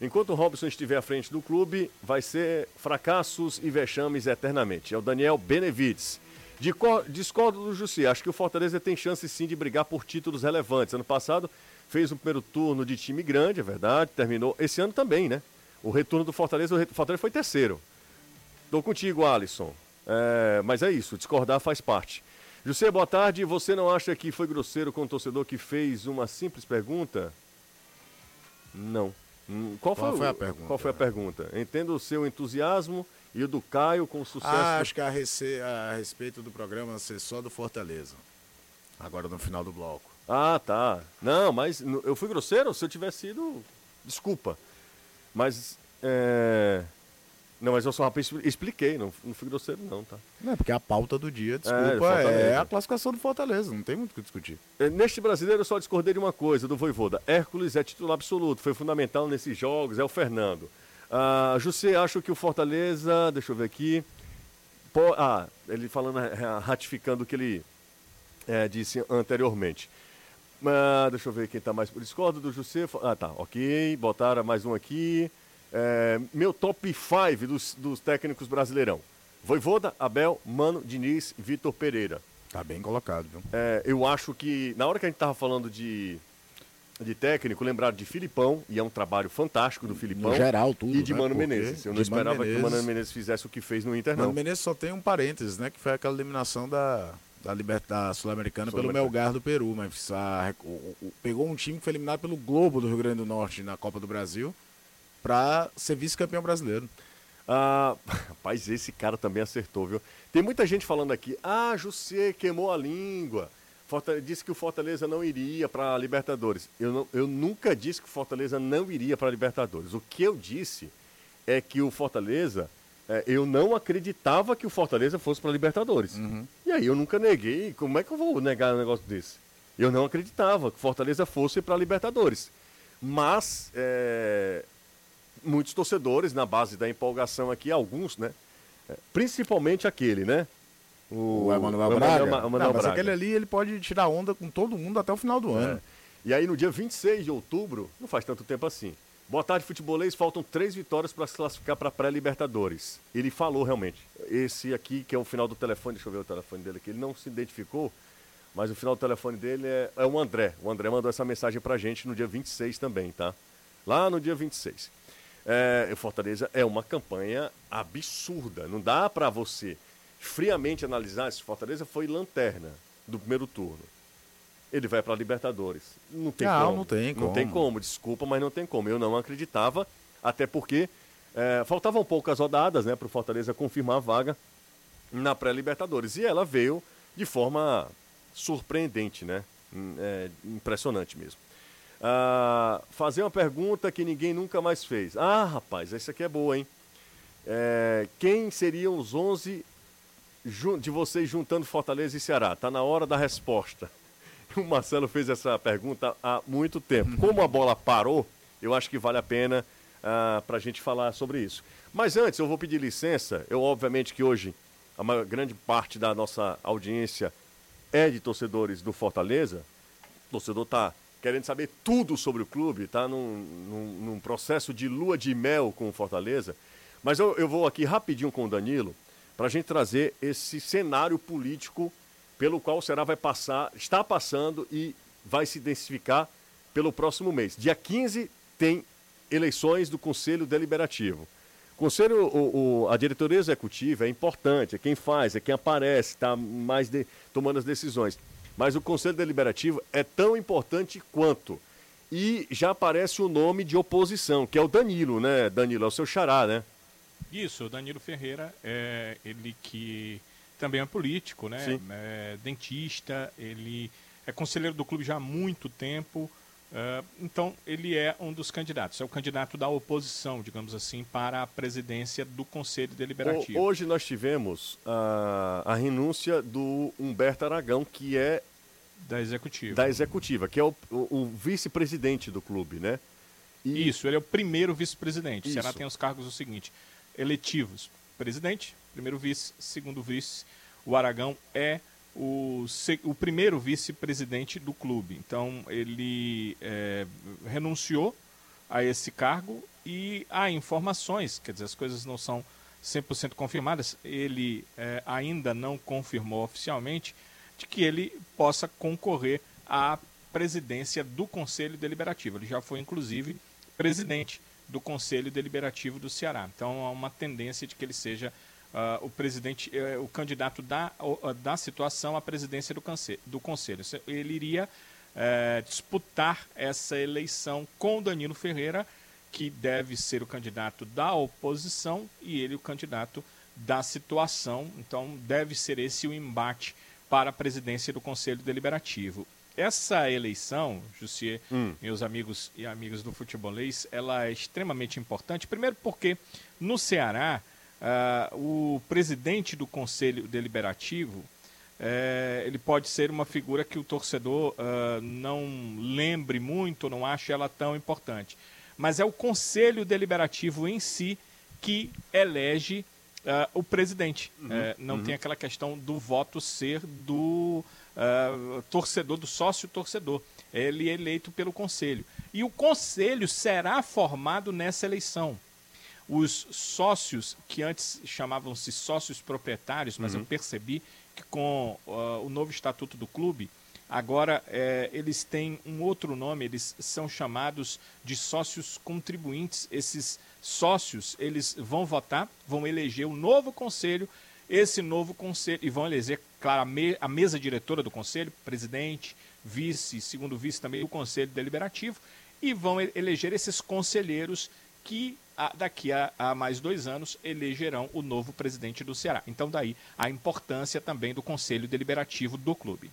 Enquanto o Robson estiver à frente do clube, vai ser fracassos e vexames eternamente. É o Daniel Benevides. Discordo do Jussi. Acho que o Fortaleza tem chance sim de brigar por títulos relevantes. Ano passado fez um primeiro turno de time grande, é verdade. Terminou. Esse ano também, né? O retorno do Fortaleza, o Fortaleza foi terceiro. Estou contigo, Alisson. É, mas é isso, discordar faz parte. José, boa tarde. Você não acha que foi grosseiro com o torcedor que fez uma simples pergunta? Não. Hum, qual, qual foi, foi, a pergunta? Qual foi a pergunta? Entendo o seu entusiasmo e o do Caio com sucesso. Ah, acho que a, rece... a respeito do programa ser só do Fortaleza. Agora no final do bloco. Ah, tá. Não, mas eu fui grosseiro? Se eu tivesse sido. Desculpa. Mas. É... Não, mas eu só expliquei, não, não fui grosseiro, não, tá? Não, é porque a pauta do dia, desculpa, é, é, a classificação do Fortaleza, não tem muito o que discutir. É, neste brasileiro, eu só discordei de uma coisa, do Voivoda. Hércules é titular absoluto, foi fundamental nesses jogos, é o Fernando. Ah, José, acho que o Fortaleza, deixa eu ver aqui. Pô, ah, ele falando, ratificando o que ele é, disse anteriormente. Ah, deixa eu ver quem está mais. Discordo do José. Ah, tá, ok. Botaram mais um aqui. É, meu top 5 dos, dos técnicos brasileirão. Voivoda, Abel, Mano, Diniz, Vitor Pereira. Tá bem colocado, viu? É, eu acho que, na hora que a gente tava falando de, de técnico, lembraram de Filipão, e é um trabalho fantástico do Filipão. No geral, tudo. E de né? Mano Porque Menezes. Eu não esperava Menezes... que o Mano Menezes fizesse o que fez no Inter, não. Mano Menezes só tem um parênteses, né? Que foi aquela eliminação da, da, da Sul-Americana Sul pelo Melgar do Peru. Mas a, o, o, pegou um time que foi eliminado pelo Globo do Rio Grande do Norte na Copa do Brasil para ser vice-campeão brasileiro. Ah, rapaz, esse cara também acertou, viu? Tem muita gente falando aqui, ah, José queimou a língua. Fortaleza, disse que o Fortaleza não iria para a Libertadores. Eu, não, eu nunca disse que o Fortaleza não iria para a Libertadores. O que eu disse é que o Fortaleza, é, eu não acreditava que o Fortaleza fosse para a Libertadores. Uhum. E aí eu nunca neguei. Como é que eu vou negar um negócio desse? Eu não acreditava que o Fortaleza fosse para a Libertadores. Mas é, muitos torcedores na base da empolgação aqui, alguns, né? É, principalmente aquele, né? O, o Emanuel Braga. Emanuel, Emanuel Não, mas Braga. aquele ali ele pode tirar onda com todo mundo até o final do é. ano. E aí no dia 26 de outubro, não faz tanto tempo assim. Boa tarde, futebolês. Faltam três vitórias para se classificar para pré-Libertadores. Ele falou realmente. Esse aqui, que é o final do telefone, deixa eu ver o telefone dele aqui, ele não se identificou, mas o final do telefone dele é, é o André. O André mandou essa mensagem para gente no dia 26 também, tá? Lá no dia 26. É, o Fortaleza é uma campanha absurda. Não dá para você friamente analisar se Fortaleza foi lanterna do primeiro turno. Ele vai para Libertadores. Não tem não, como. Não tem como. Não tem como, desculpa, mas não tem como. Eu não acreditava, até porque é, faltavam poucas rodadas né, para o Fortaleza confirmar a vaga na pré-Libertadores. E ela veio de forma surpreendente, né? Hum, é, impressionante mesmo. Ah, fazer uma pergunta que ninguém nunca mais fez. Ah, rapaz, essa aqui é boa, hein? É, quem seriam os 11 de vocês juntando Fortaleza e Ceará? Tá na hora da resposta. O Marcelo fez essa pergunta há muito tempo. Como a bola parou, eu acho que vale a pena uh, para a gente falar sobre isso. Mas antes, eu vou pedir licença. Eu, obviamente, que hoje a maior, grande parte da nossa audiência é de torcedores do Fortaleza. O torcedor está querendo saber tudo sobre o clube, está num, num, num, processo de lua de mel com o Fortaleza. Mas eu, eu vou aqui rapidinho com o Danilo para a gente trazer esse cenário político pelo qual o Ceará vai passar, está passando e vai se intensificar pelo próximo mês. Dia 15 tem eleições do Conselho Deliberativo. Conselho, o, o, a diretoria executiva é importante, é quem faz, é quem aparece, está mais de, tomando as decisões. Mas o Conselho Deliberativo é tão importante quanto. E já aparece o nome de oposição, que é o Danilo, né? Danilo, é o seu xará, né? Isso, o Danilo Ferreira, é ele que também é político, né? É dentista, ele é conselheiro do clube já há muito tempo. Uh, então, ele é um dos candidatos, é o candidato da oposição, digamos assim, para a presidência do Conselho Deliberativo. Hoje nós tivemos a, a renúncia do Humberto Aragão, que é. Da executiva. Da executiva, que é o, o, o vice-presidente do clube, né? E... Isso, ele é o primeiro vice-presidente. O Ceará tem os cargos o seguinte: eletivos, presidente, primeiro vice, segundo vice. O Aragão é o, o primeiro vice-presidente do clube. Então, ele é, renunciou a esse cargo e há informações, quer dizer, as coisas não são 100% confirmadas, ele é, ainda não confirmou oficialmente de que ele possa concorrer à presidência do Conselho Deliberativo. Ele já foi, inclusive, presidente do Conselho Deliberativo do Ceará. Então, há uma tendência de que ele seja uh, o presidente, uh, o candidato da, uh, da situação à presidência do, conselho. Do conselho. Ele iria eh, disputar essa eleição com Danilo Ferreira, que deve ser o candidato da oposição e ele o candidato da situação. Então, deve ser esse o embate para a presidência do Conselho Deliberativo. Essa eleição, Jussier, hum. meus amigos e amigas do futebolês, ela é extremamente importante. Primeiro porque no Ceará Uh, o presidente do Conselho Deliberativo uh, ele pode ser uma figura que o torcedor uh, não lembre muito, não ache ela tão importante. Mas é o Conselho Deliberativo em si que elege ah, o presidente. Uhum, eh, não uhum. tem aquela questão do voto ser do torcedor, do sócio torcedor. Ele é eleito pelo Conselho. E o Conselho será formado nessa eleição os sócios, que antes chamavam-se sócios proprietários, mas uhum. eu percebi que com uh, o novo estatuto do clube, agora é, eles têm um outro nome, eles são chamados de sócios contribuintes. Esses sócios, eles vão votar, vão eleger um novo conselho, esse novo conselho, e vão eleger, claro, a, me, a mesa diretora do conselho, presidente, vice, segundo vice também, o conselho deliberativo, e vão eleger esses conselheiros que daqui a, a, mais dois anos elegerão o novo presidente do Ceará. Então, daí a importância também do Conselho Deliberativo do clube.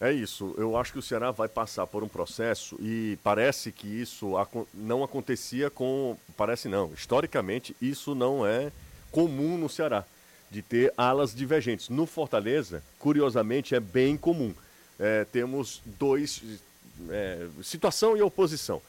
É isso. Eu acho que o Ceará vai passar por um processo e parece que isso não acontecia com. Parece não. Historicamente, isso não é comum no Ceará, de ter alas divergentes. No Fortaleza, curiosamente, é bem comum. É, temos dois. É, situação e oposição.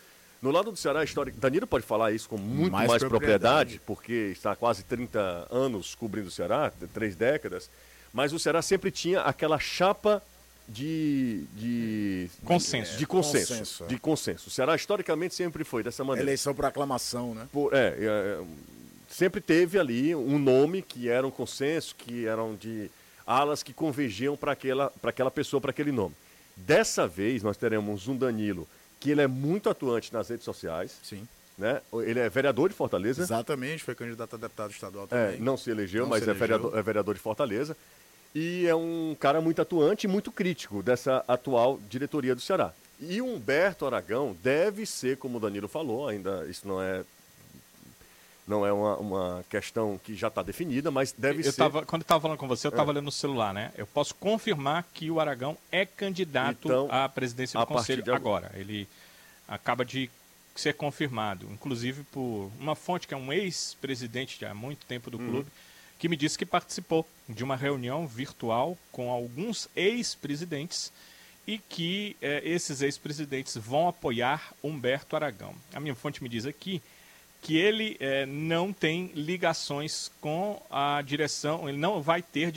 No lado do Ceará, a história. Danilo pode falar isso com muito mais, mais propriedade. propriedade, porque está há quase 30 anos cobrindo o Ceará, três décadas. Mas o Ceará sempre tinha aquela chapa de, de consenso. De, consenso, consenso. De consenso. O Ceará historicamente sempre foi dessa maneira. Eleição por aclamação, né? Por, é, é, sempre teve ali um nome que era um consenso, que eram de alas que convergiam para aquela, aquela pessoa, para aquele nome. Dessa vez nós teremos um Danilo que ele é muito atuante nas redes sociais. Sim. Né? Ele é vereador de Fortaleza. Exatamente, foi candidato a deputado estadual é, também. É, não se elegeu, não mas se é, elegeu. Vereador, é vereador de Fortaleza. E é um cara muito atuante e muito crítico dessa atual diretoria do Ceará. E Humberto Aragão deve ser, como o Danilo falou, ainda isso não é não é uma, uma questão que já está definida, mas deve eu ser. Tava, quando eu estava falando com você, eu estava é. lendo no celular, né? Eu posso confirmar que o Aragão é candidato então, à presidência do Conselho agora. Ele acaba de ser confirmado, inclusive por uma fonte que é um ex-presidente há muito tempo do uhum. clube, que me disse que participou de uma reunião virtual com alguns ex-presidentes e que é, esses ex-presidentes vão apoiar Humberto Aragão. A minha fonte me diz aqui que ele é, não tem ligações com a direção, ele não vai ter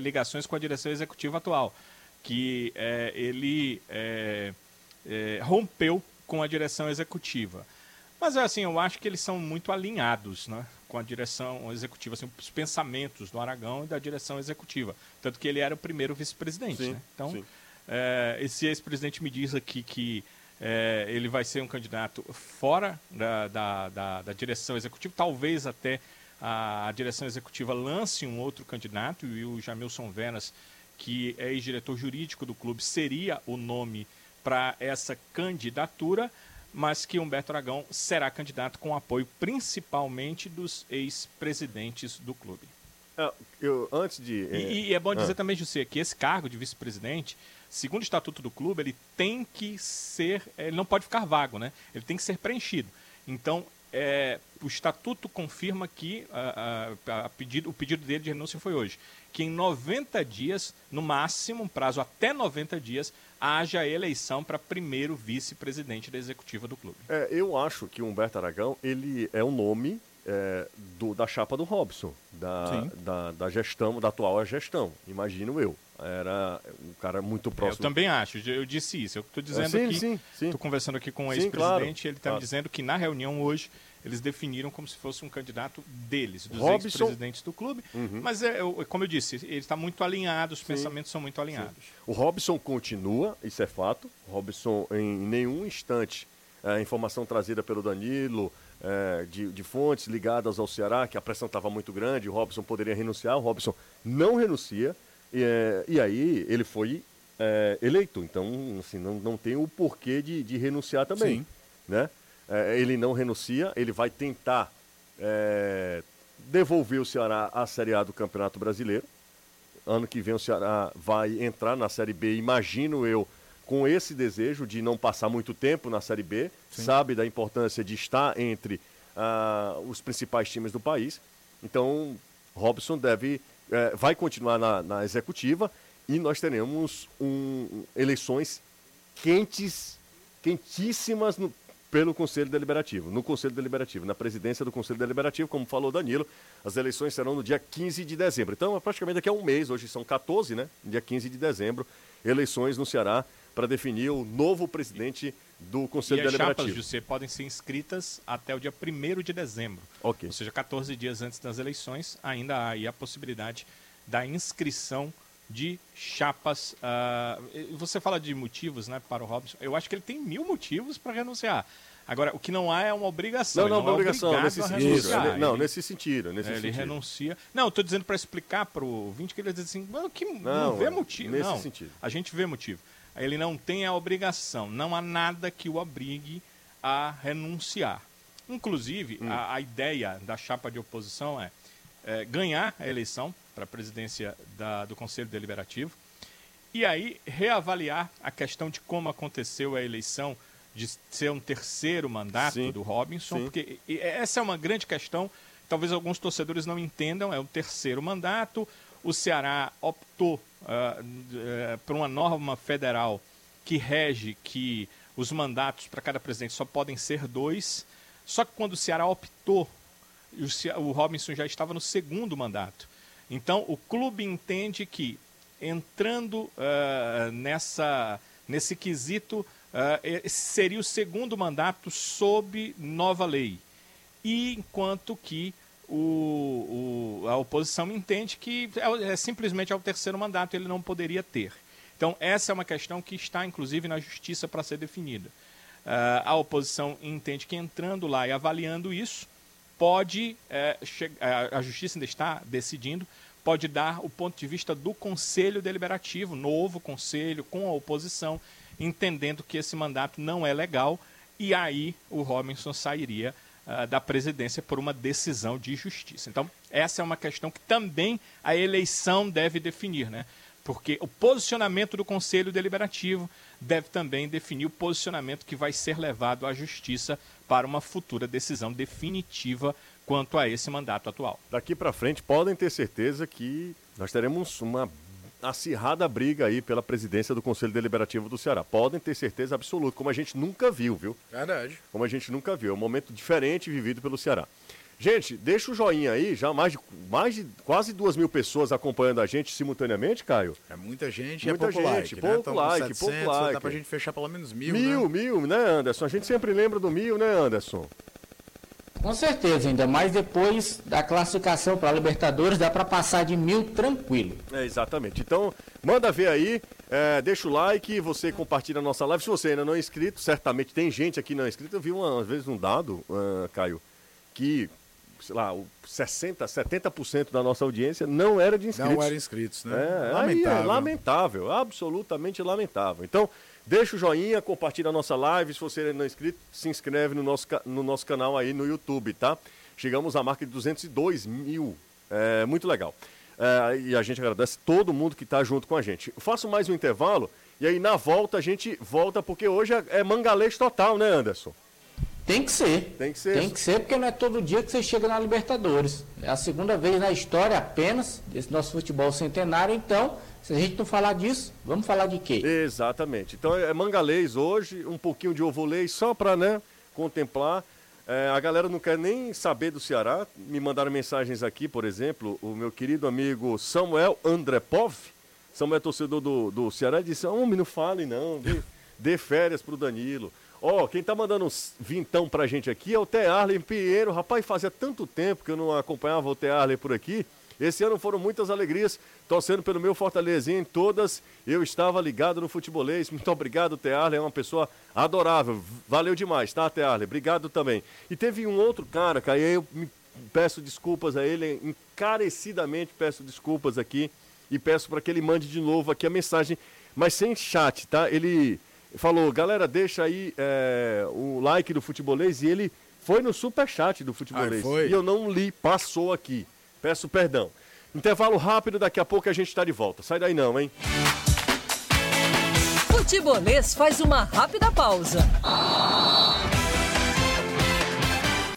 ligações com a direção executiva atual, que é, ele é, é, rompeu com a direção executiva. Mas assim, eu acho que eles são muito alinhados né, com a direção executiva, assim, os pensamentos do Aragão e da direção executiva. Tanto que ele era o primeiro vice-presidente. Né? Então, é, esse ex-presidente me diz aqui que é, ele vai ser um candidato fora da, da, da, da direção executiva, talvez até a, a, direção executiva lance um outro candidato, e o Jamilson Venas, que é ex-diretor jurídico do clube, seria o nome para essa candidatura, mas que Humberto Aragão será candidato com apoio principalmente dos ex-presidentes do clube. É, eu, antes de. É... E, e, é bom dizer ah. também, José, que esse cargo de vice-presidente segundo o estatuto do clube, ele tem que ser, ele não pode ficar vago, né? Ele tem que ser preenchido. Então, é, o estatuto confirma que a, a, a pedido, o pedido dele de renúncia foi hoje. Que em 90 dias, no máximo, um prazo até 90 dias, haja eleição para primeiro vice-presidente da executiva do clube. É, eu acho que o Humberto Aragão ele é o nome é, do, da chapa do Robson, da, da, da, gestão, da atual gestão, imagino eu. Era um cara muito próximo. Eu também acho, eu disse isso. Eu estou dizendo sim, aqui, estou conversando aqui com o ex-presidente, claro, ele está claro. me dizendo que na reunião hoje eles definiram como se fosse um candidato deles, dos ex-presidentes do clube. Uhum. Mas, é, como eu disse, ele está muito alinhado, os sim. pensamentos são muito alinhados. Sim. O Robson continua, isso é fato. O Robson, em nenhum instante, a informação trazida pelo Danilo, é, de, de, fontes ligadas ao Ceará, que a pressão estava muito grande, o Robson poderia renunciar, o Robson não renuncia, e, é, e aí ele foi é, eleito, então assim, não, não tem o porquê de, de renunciar também. Sim. Né? É, ele não renuncia, ele vai tentar é, devolver o Ceará à Série A do Campeonato Brasileiro. Ano que vem o Ceará vai entrar na Série B, imagino eu, com esse desejo de não passar muito tempo na Série B, Sim. sabe da importância de estar entre uh, os principais times do país. Então, Robson deve, uh, vai continuar na, na, executiva e nós teremos um, eleições quentes, quentíssimas no, pelo Conselho Deliberativo, no Conselho Deliberativo, na presidência do Conselho Deliberativo, como falou Danilo, as eleições serão no dia 15 de dezembro. Então, é praticamente daqui a um mês, hoje são 14, né? Dia 15 de dezembro, eleições no Ceará para definir o novo presidente do Conselho e Deliberativo. as chapas, José, podem ser inscritas até o dia 1 de dezembro. Okay. Ou seja, 14 dias antes das eleições, ainda há aí a possibilidade da inscrição de chapas. Uh, você fala de motivos né, para o Robson. Eu acho que ele tem mil motivos para renunciar. Agora, o que não há é uma obrigação. Não, não, não é obrigação, nesse sentido. Isso, não, ele, nesse sentido. Nesse ele sentido. renuncia. Não, estou dizendo para explicar para o ouvinte que ele diz assim, que não, não vê motivo. Nesse não, sentido. A gente vê motivo ele não tem a obrigação, não há nada que o obrigue a renunciar. Inclusive, hum. a, a, ideia da chapa de oposição é, é ganhar a eleição para a presidência da, do Conselho Deliberativo e aí reavaliar a questão de como aconteceu a eleição de ser um terceiro mandato Sim. do Robinson, Sim. porque essa é uma grande questão. Talvez alguns torcedores não entendam, é o terceiro mandato. O Ceará optou uh, uh, por uma norma federal que rege que os mandatos para cada presidente só podem ser dois. Só que quando o Ceará optou, o Robinson já estava no segundo mandato. Então o clube entende que entrando uh, nessa, nesse quesito, uh, seria o segundo mandato sob nova lei. E enquanto que o, o, a oposição entende que é, é, simplesmente é o terceiro mandato, ele não poderia ter. Então, essa é uma questão que está, inclusive, na justiça para ser definida. Uh, a oposição entende que entrando lá e avaliando isso, pode, uh, a justiça ainda está decidindo, pode dar o ponto de vista do Conselho Deliberativo, novo conselho, com a oposição, entendendo que esse mandato não é legal, e aí o Robinson sairia uh, da presidência por uma decisão de justiça. Então, essa é uma questão que também a eleição deve definir, né? Porque o posicionamento do Conselho Deliberativo deve também definir o posicionamento que vai ser levado à justiça para uma futura decisão definitiva quanto a esse mandato atual. Daqui para frente, podem ter certeza que nós teremos uma acirrada briga aí pela presidência do Conselho Deliberativo do Ceará. Podem ter certeza absoluta, como a gente nunca viu, viu? Verdade. Como a gente nunca viu. É um momento diferente vivido pelo Ceará. Gente, deixa o joinha aí, já mais de, mais de quase duas mil pessoas acompanhando a gente simultaneamente, Caio. É muita gente, muita é pouco gente, like, né? pouco like, 700, pouco like. Dá pra gente fechar pelo menos mil, Mil, né? mil, né, Anderson? A gente sempre lembra do mil, né, Anderson? Com certeza, ainda mais depois da classificação para a Libertadores, dá para passar de mil tranquilo. É, exatamente. Então, manda ver aí, é, deixa o like, você compartilha a nossa live. Se você ainda não é inscrito, certamente tem gente aqui não é inscrito. Eu vi uma, às vezes um dado, uh, Caio, que, sei lá, o 60%, 70% da nossa audiência não era de inscritos. Não eram inscritos, né? É, lamentável. aí é lamentável, absolutamente lamentável. Então, deixa o joinha, compartilha a nossa live. Se você não é inscrito, se inscreve no nosso, no nosso canal aí no YouTube, tá? Chegamos à marca de 202 mil. É muito legal. É, e a gente agradece todo mundo que está junto com a gente. Eu faço mais um intervalo e aí na volta a gente volta, porque hoje é, é mangalês total, né, Anderson? Tem que ser. Tem que ser. Tem que ser, porque não é todo dia que você chega na Libertadores. É a segunda vez na história apenas desse nosso futebol centenário. Então, se a gente não falar disso, vamos falar de quê? Exatamente. Então é mangalês hoje, um pouquinho de ovolês só para né, contemplar. É, a galera não quer nem saber do Ceará. Me mandaram mensagens aqui, por exemplo, o meu querido amigo Samuel Andrepov. Samuel é torcedor do, do Ceará, disse: Homem, não fale não, dê, dê férias pro Danilo. Ó, quem tá mandando uns vintão pra gente aqui é o Tearley Pinheiro. Rapaz, fazia tanto tempo que eu não acompanhava o Tearley por aqui. Esse ano foram muitas alegrias, torcendo pelo meu Fortalezinha em todas. Eu estava ligado no futebolês. Muito obrigado, Tearley. É uma pessoa adorável. Valeu demais, tá, Tearley? Obrigado também. E teve um outro cara, cara, aí eu peço desculpas a ele, encarecidamente peço desculpas aqui e peço para que ele mande de novo aqui a mensagem, mas sem chat, tá? Ele falou, galera, deixa aí é, o like do futebolês e ele foi no superchat do futebolês. Ah, foi? E eu não li, passou aqui. Peço perdão. Intervalo rápido, daqui a pouco a gente está de volta. Sai daí não, hein? Futebolês faz uma rápida pausa.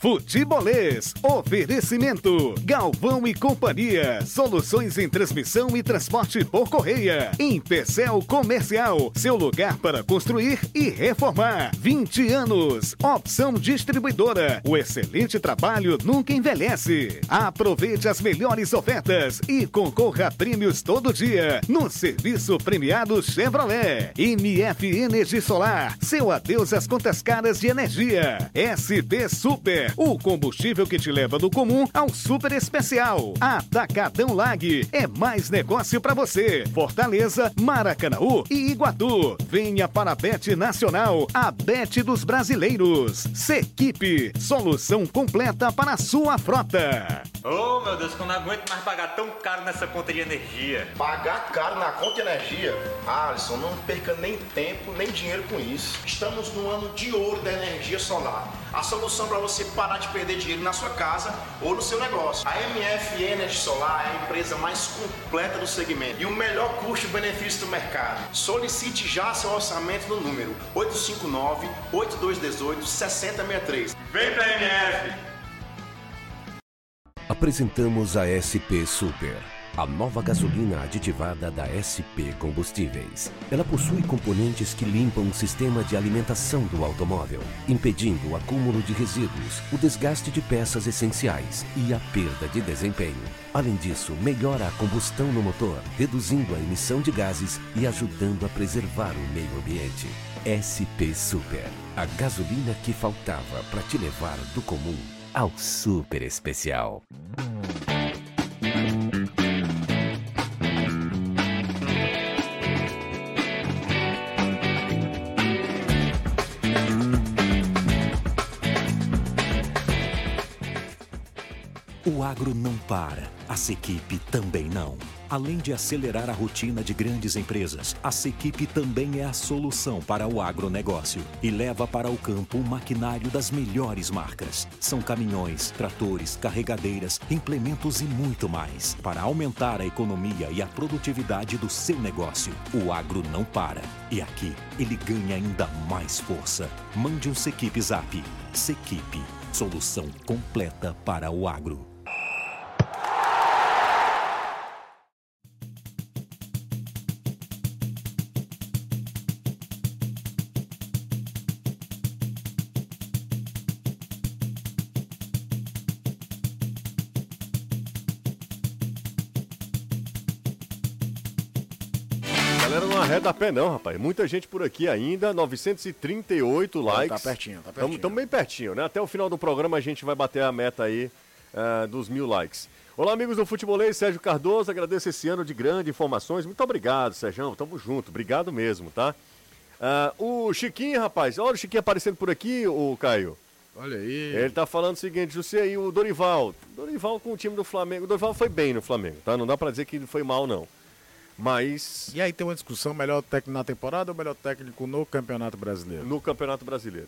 Futebolês, oferecimento, Galvão e Companhia, soluções em transmissão e transporte por correia, em Pecel Comercial, seu lugar para construir e reformar, 20 anos, opção distribuidora, o excelente trabalho nunca envelhece, aproveite as melhores ofertas e concorra a prêmios todo dia, no serviço premiado Chevrolet, MF Energia Solar, seu adeus às contas caras de energia, SP Super, o combustível que te leva do comum ao super especial. Atacadão Lag é mais negócio para você. Fortaleza, Maracanaú e Iguatu. Venha para a Bet Nacional, a Bet dos brasileiros. Sequipe, solução completa para a sua frota. Oh, meu Deus, que eu não aguento mais pagar tão caro nessa conta de energia. Pagar caro na conta de energia? Alisson, não perca nem tempo nem dinheiro com isso. Estamos no ano de ouro da energia solar. A solução para você parar de perder dinheiro na sua casa ou no seu negócio. A MF Energy Solar é a empresa mais completa do segmento e o melhor custo-benefício do mercado. Solicite já seu orçamento no número 859-8218-6063. Vem pra MF! Apresentamos a SP Super, a nova gasolina aditivada da SP Combustíveis. Ela possui componentes que limpam o sistema de alimentação do automóvel, impedindo o acúmulo de resíduos, o desgaste de peças essenciais e a perda de desempenho. Além disso, melhora a combustão no motor, reduzindo a emissão de gases e ajudando a preservar o meio ambiente. SP Super, a gasolina que faltava para te levar do comum ao super especial. O agro não para, a Sequipe também não. Além de acelerar a rotina de grandes empresas, a Sequipe também é a solução para o agronegócio e leva para o campo um maquinário das melhores marcas. São caminhões, tratores, carregadeiras, implementos e muito mais para aumentar a economia e a produtividade do seu negócio. O agro não para e aqui ele ganha ainda mais força. Mande um Sequipe Zap. Sequipe, solução completa para o agro. Arreda pé não, rapaz. Muita gente por aqui ainda, 938 likes. Tá pertinho, tá pertinho. Estamos bem pertinho, né? Até o final do programa a gente vai bater a meta aí uh, dos mil likes. Olá, amigos do Futebolês, Sérgio Cardoso, agradeço esse ano de grandes informações. Muito obrigado, Sérgio, tamo junto, obrigado mesmo, tá? Uh, o Chiquinho, rapaz, olha o Chiquinho aparecendo por aqui, o Caio. Olha aí. Ele tá falando o seguinte, você aí, o Dorival. Dorival com o time do Flamengo. O Dorival foi bem no Flamengo, tá? Não dá pra dizer que ele foi mal, não. Mas. E aí tem uma discussão: melhor técnico na temporada ou melhor técnico no Campeonato Brasileiro? No Campeonato Brasileiro.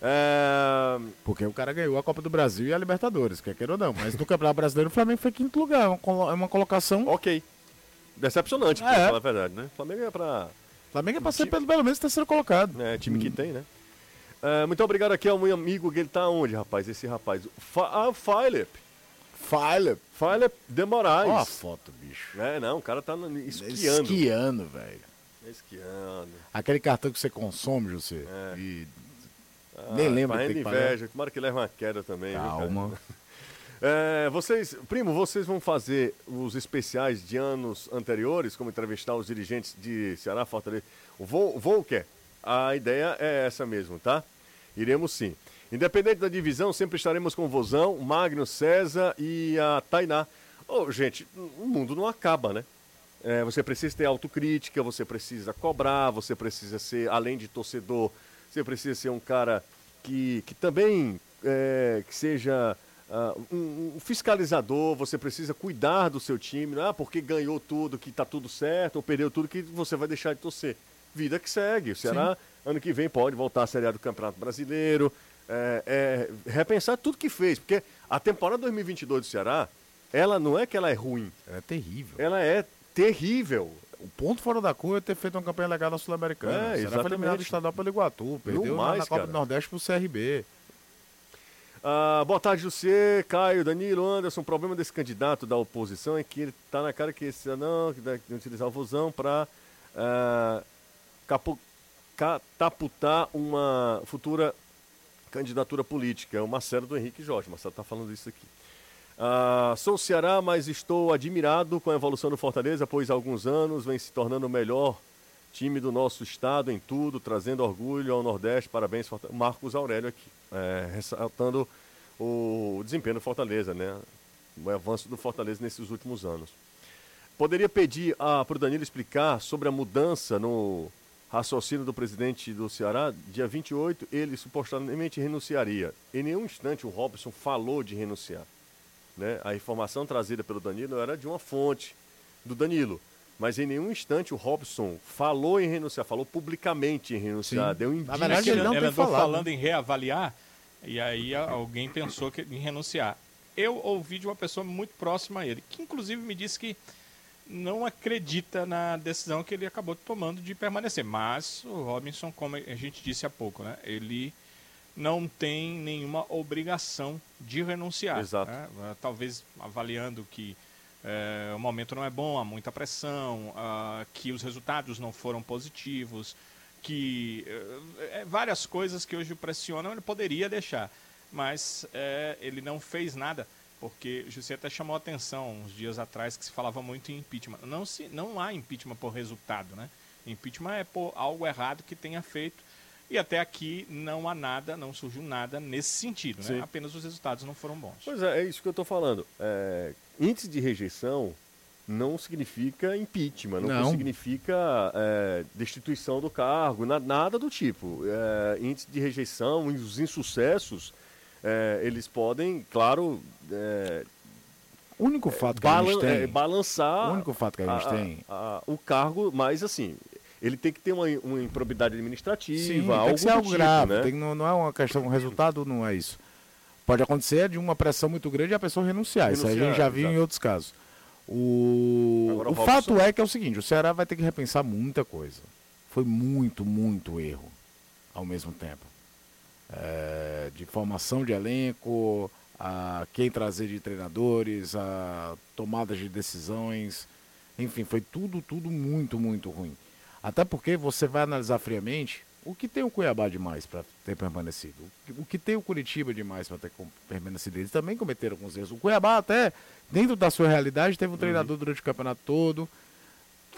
É... Porque o cara ganhou a Copa do Brasil e a Libertadores, quer queira ou não. Mas no Campeonato Brasileiro o Flamengo foi quinto lugar. É uma, é uma colocação. Ok. Decepcionante, pra é. falar a verdade, né? O Flamengo é pra. Flamengo é pra ser pelo, pelo menos terceiro colocado. É, time hum. que tem, né? É, muito obrigado aqui ao meu amigo, que ele tá onde, rapaz? Esse rapaz. Fa ah, Philip. Philip. Philip de Moraes. Olha a foto, bicho. É, não, o cara tá esquiando. Esquiando, velho. Esquiando. Aquele cartão que você consome, José. É. E... Ah, Nem lembro que tem inveja. Tomara que leve uma queda também. Calma. Viu, é, vocês, primo, vocês vão fazer os especiais de anos anteriores, como entrevistar os dirigentes de Ceará, Fortaleza. Quer? A ideia é essa mesmo, tá? Iremos sim. Independente da divisão, sempre estaremos com o Vozão, Magno, César e a Tainá. Oh, gente, o mundo não acaba, né? É, você precisa ter autocrítica, você precisa cobrar, você precisa ser, além de torcedor, você precisa ser um cara que, que também é, que seja uh, um, um, fiscalizador, você precisa cuidar do seu time, não é porque ganhou tudo, que está tudo certo, ou perdeu tudo, que você vai deixar de torcer vida que segue. O Ceará, Sim. ano que vem, pode voltar à Série A do Campeonato Brasileiro, é, é, repensar tudo que fez, porque a temporada 2022 do Ceará, ela não é que ela é ruim. Ela é terrível. Ela é terrível. O ponto fora da curva é ter feito uma campanha legal na Sul-Americana. É, Será foi eliminado do estadual pelo Iguatu, perdeu mais, na Copa do Nordeste pro CRB. Ah, boa tarde, José, Caio, Danilo, Anderson. O problema desse candidato da oposição é que ele tá na cara que esse não, que deve utilizar o Vozão para ah, catapultar uma futura candidatura política. É o Marcelo do Henrique Jorge. Marcelo está falando isso aqui. Ah, sou Ceará, mas estou admirado com a evolução do Fortaleza, pois há alguns anos vem se tornando o melhor time do nosso estado em tudo, trazendo orgulho ao Nordeste. Parabéns, Marcos Aurélio aqui, é, ressaltando o desempenho do Fortaleza, né? O avanço do Fortaleza nesses últimos anos. Poderia pedir para o Danilo explicar sobre a mudança no raciocínio do presidente do Ceará, dia 28, ele supostamente renunciaria. Em nenhum instante o Robson falou de renunciar. Né? A informação trazida pelo Danilo era de uma fonte do Danilo. Mas em nenhum instante o Robson falou em renunciar, falou publicamente em renunciar, Sim. deu indício. Na verdade, ele não ele andou falado. falando em reavaliar, e aí alguém pensou que, em renunciar. Eu ouvi de uma pessoa muito próxima a ele, que inclusive me disse que não acredita na decisão que ele acabou tomando de permanecer. Mas o Robinson, como a gente disse há pouco, né, ele não tem nenhuma obrigação de renunciar. Exato. Né? Talvez avaliando que é, o momento não é bom, há muita pressão, uh, que os resultados não foram positivos, que uh, várias coisas que hoje o pressionam, ele poderia deixar. Mas uh, ele não fez nada porque o José até chamou a atenção uns dias atrás que se falava muito em impeachment. Não, se, não há impeachment por resultado, né? Impeachment é por algo errado que tenha feito. E até aqui não há nada, não surgiu nada nesse sentido, né? Apenas os resultados não foram bons. Pois é, é isso que eu estou falando. É, índice de rejeição não significa impeachment, não, não. significa é, destituição do cargo, na, nada do tipo. É, índice de rejeição, os insucessos é, eles podem, claro. É, o único fato que a gente tem. É, balançar. O único fato que a gente a, tem. A, o cargo, mas assim. Ele tem que ter uma, uma improbidade administrativa, Sim, algo tem que ser algo tipo, grave. Né? Tem, não, não é uma questão, um resultado não é isso. Pode acontecer de uma pressão muito grande e a pessoa renunciar. renunciar isso a gente já viu exato. em outros casos. O, Agora, o fato é que é o seguinte, o Ceará vai ter que repensar muita coisa. Foi muito, muito erro ao mesmo tempo é, de formação de elenco, a quem trazer de treinadores, a tomadas de decisões, enfim, foi tudo, tudo muito, muito ruim. Até porque você vai analisar friamente o que tem o Cuiabá demais para ter permanecido, o que tem o Curitiba demais para ter permanecido. Eles também cometeram alguns erros. O Cuiabá até, dentro da sua realidade, teve um treinador uhum. durante o campeonato todo,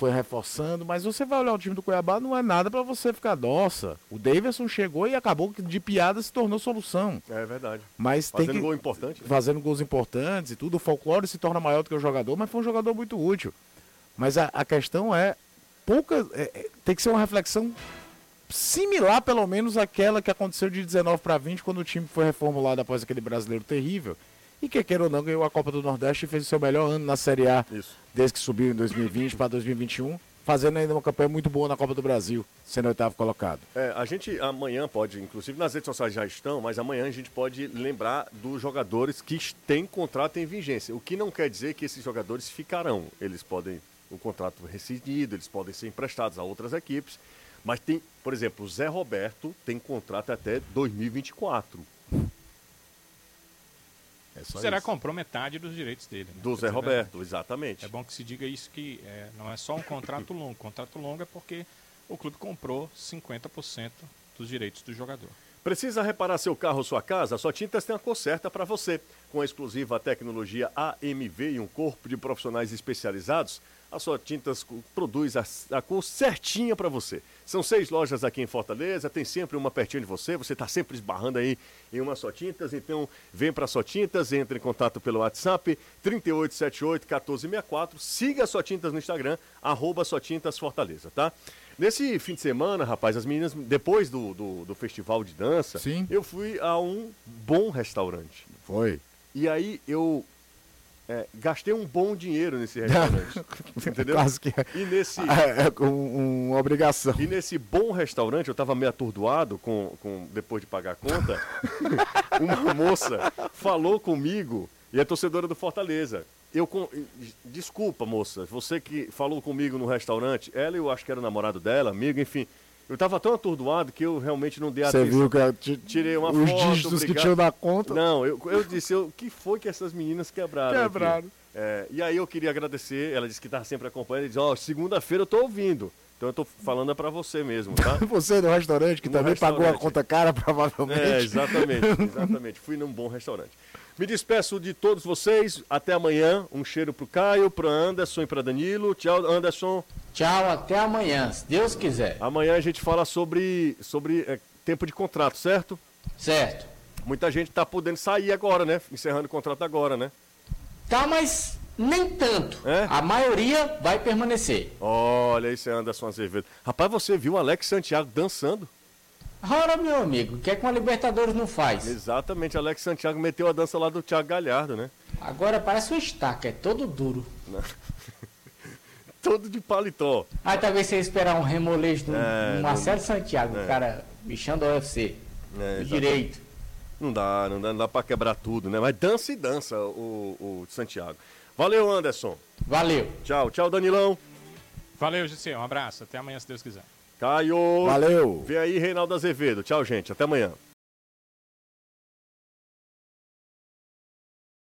foi reforçando, mas você vai olhar o time do Cuiabá, não é nada para você ficar, nossa, o Davidson chegou e acabou que de piada se tornou solução. É verdade. Mas Fazendo tem que, gol importante. né? Fazendo gols importantes e tudo, o folclore se torna maior do que o jogador, mas foi um jogador muito útil. Mas a, a questão é, pouca, é, é, tem que ser uma reflexão similar, pelo menos, àquela que aconteceu de 19 para 20, quando o time foi reformulado após aquele brasileiro terrível. E que queira ou não, ganhou a Copa do Nordeste e fez o seu melhor ano na Série A Isso. desde que subiu em 2020 para 2021, fazendo ainda uma campanha muito boa na Copa do Brasil, sendo oitavo colocado. É, a gente amanhã pode, inclusive nas redes sociais já estão, mas amanhã a gente pode lembrar dos jogadores que têm contrato em vigência. O que não quer dizer que esses jogadores ficarão. Eles podem, o contrato rescindido, eles podem ser emprestados a outras equipes. Mas tem, por exemplo, o Zé Roberto tem contrato até 2024. É O Ceará comprou metade dos direitos dele. Né? Do Zé Roberto, verdade. exatamente. É bom que se diga isso que é, não é só um contrato longo. Contrato longo é porque o clube comprou 50% dos direitos do jogador. Precisa reparar seu carro ou sua casa? A Só Tintas tem a cor certa para você. Com a exclusiva tecnologia AMV e um corpo de profissionais especializados, a Só Tintas produz a, a cor certinha para você. São seis lojas aqui em Fortaleza, tem sempre uma pertinho de você, você está sempre esbarrando aí em uma Só Tintas, então vem para a Só Tintas, entre em contato pelo WhatsApp 3878-1464, siga a Só Tintas no Instagram, arroba Só Tintas Fortaleza, tá? Nesse fim de semana, rapaz, as meninas, depois do, do, do festival de dança, Sim. eu fui a um bom restaurante. Foi. E aí eu é, gastei um bom dinheiro nesse restaurante. entendeu? Quase que E nesse, é, é um- uma obrigação. e nesse bom restaurante, eu tava meio atordoado com, com, depois de pagar a conta. uma moça falou comigo, e é torcedora do Fortaleza. Eu com- Desculpa, moça, você que falou comigo no restaurante, ela eu acho que era o namorado dela, amigo, enfim. Eu tava tão atordoado que eu realmente não dei Você atenção. viu que eu ti- Tirei uma os foto, dígitos que obrigado. tinham na conta. Não, eu, eu disse, o que foi que essas meninas quebraram? Quebraram. É, e aí eu queria agradecer, ela disse que estava sempre acompanhando, e disse, ó, segunda-feira eu tô ouvindo. Então eu tô falando é pra você mesmo, tá? Você no restaurante, que No também pagou a restaurante. conta cara, provavelmente. É, exatamente, exatamente. Fui num bom restaurante. Me despeço de todos vocês. Até amanhã. Um cheiro pro Caio, pro Anderson e pra Danilo. Tchau, Anderson. Tchau, até amanhã, se Deus quiser. Amanhã a gente fala sobre, sobre é, tempo de contrato, certo? Certo. Muita gente tá podendo sair agora, né? Encerrando o contrato agora, né? Tá, mas nem tanto. É? A maioria vai permanecer. Olha, esse é Anderson Azevedo. Rapaz, você viu o Alex Santiago dançando? Ora, meu amigo, o que é que uma Libertadores não faz? Exatamente, Alex Santiago meteu a dança lá do Thiago Galhardo, né? Agora parece uma estaca, é todo duro. Todo de paletó. Aí talvez você esperar um remolejo do É, do Marcelo Santiago, é. o cara bichando a UFC. É, direito. Não dá, não dá, não dá pra quebrar tudo, né? Mas dança e dança o, o Santiago. Valeu, Anderson. Valeu. Tchau, tchau, Danilão. Valeu, Gisele. Um abraço. Até amanhã, se Deus quiser. Caio. Valeu. Vem aí, Reinaldo Azevedo. Tchau, gente. Até amanhã.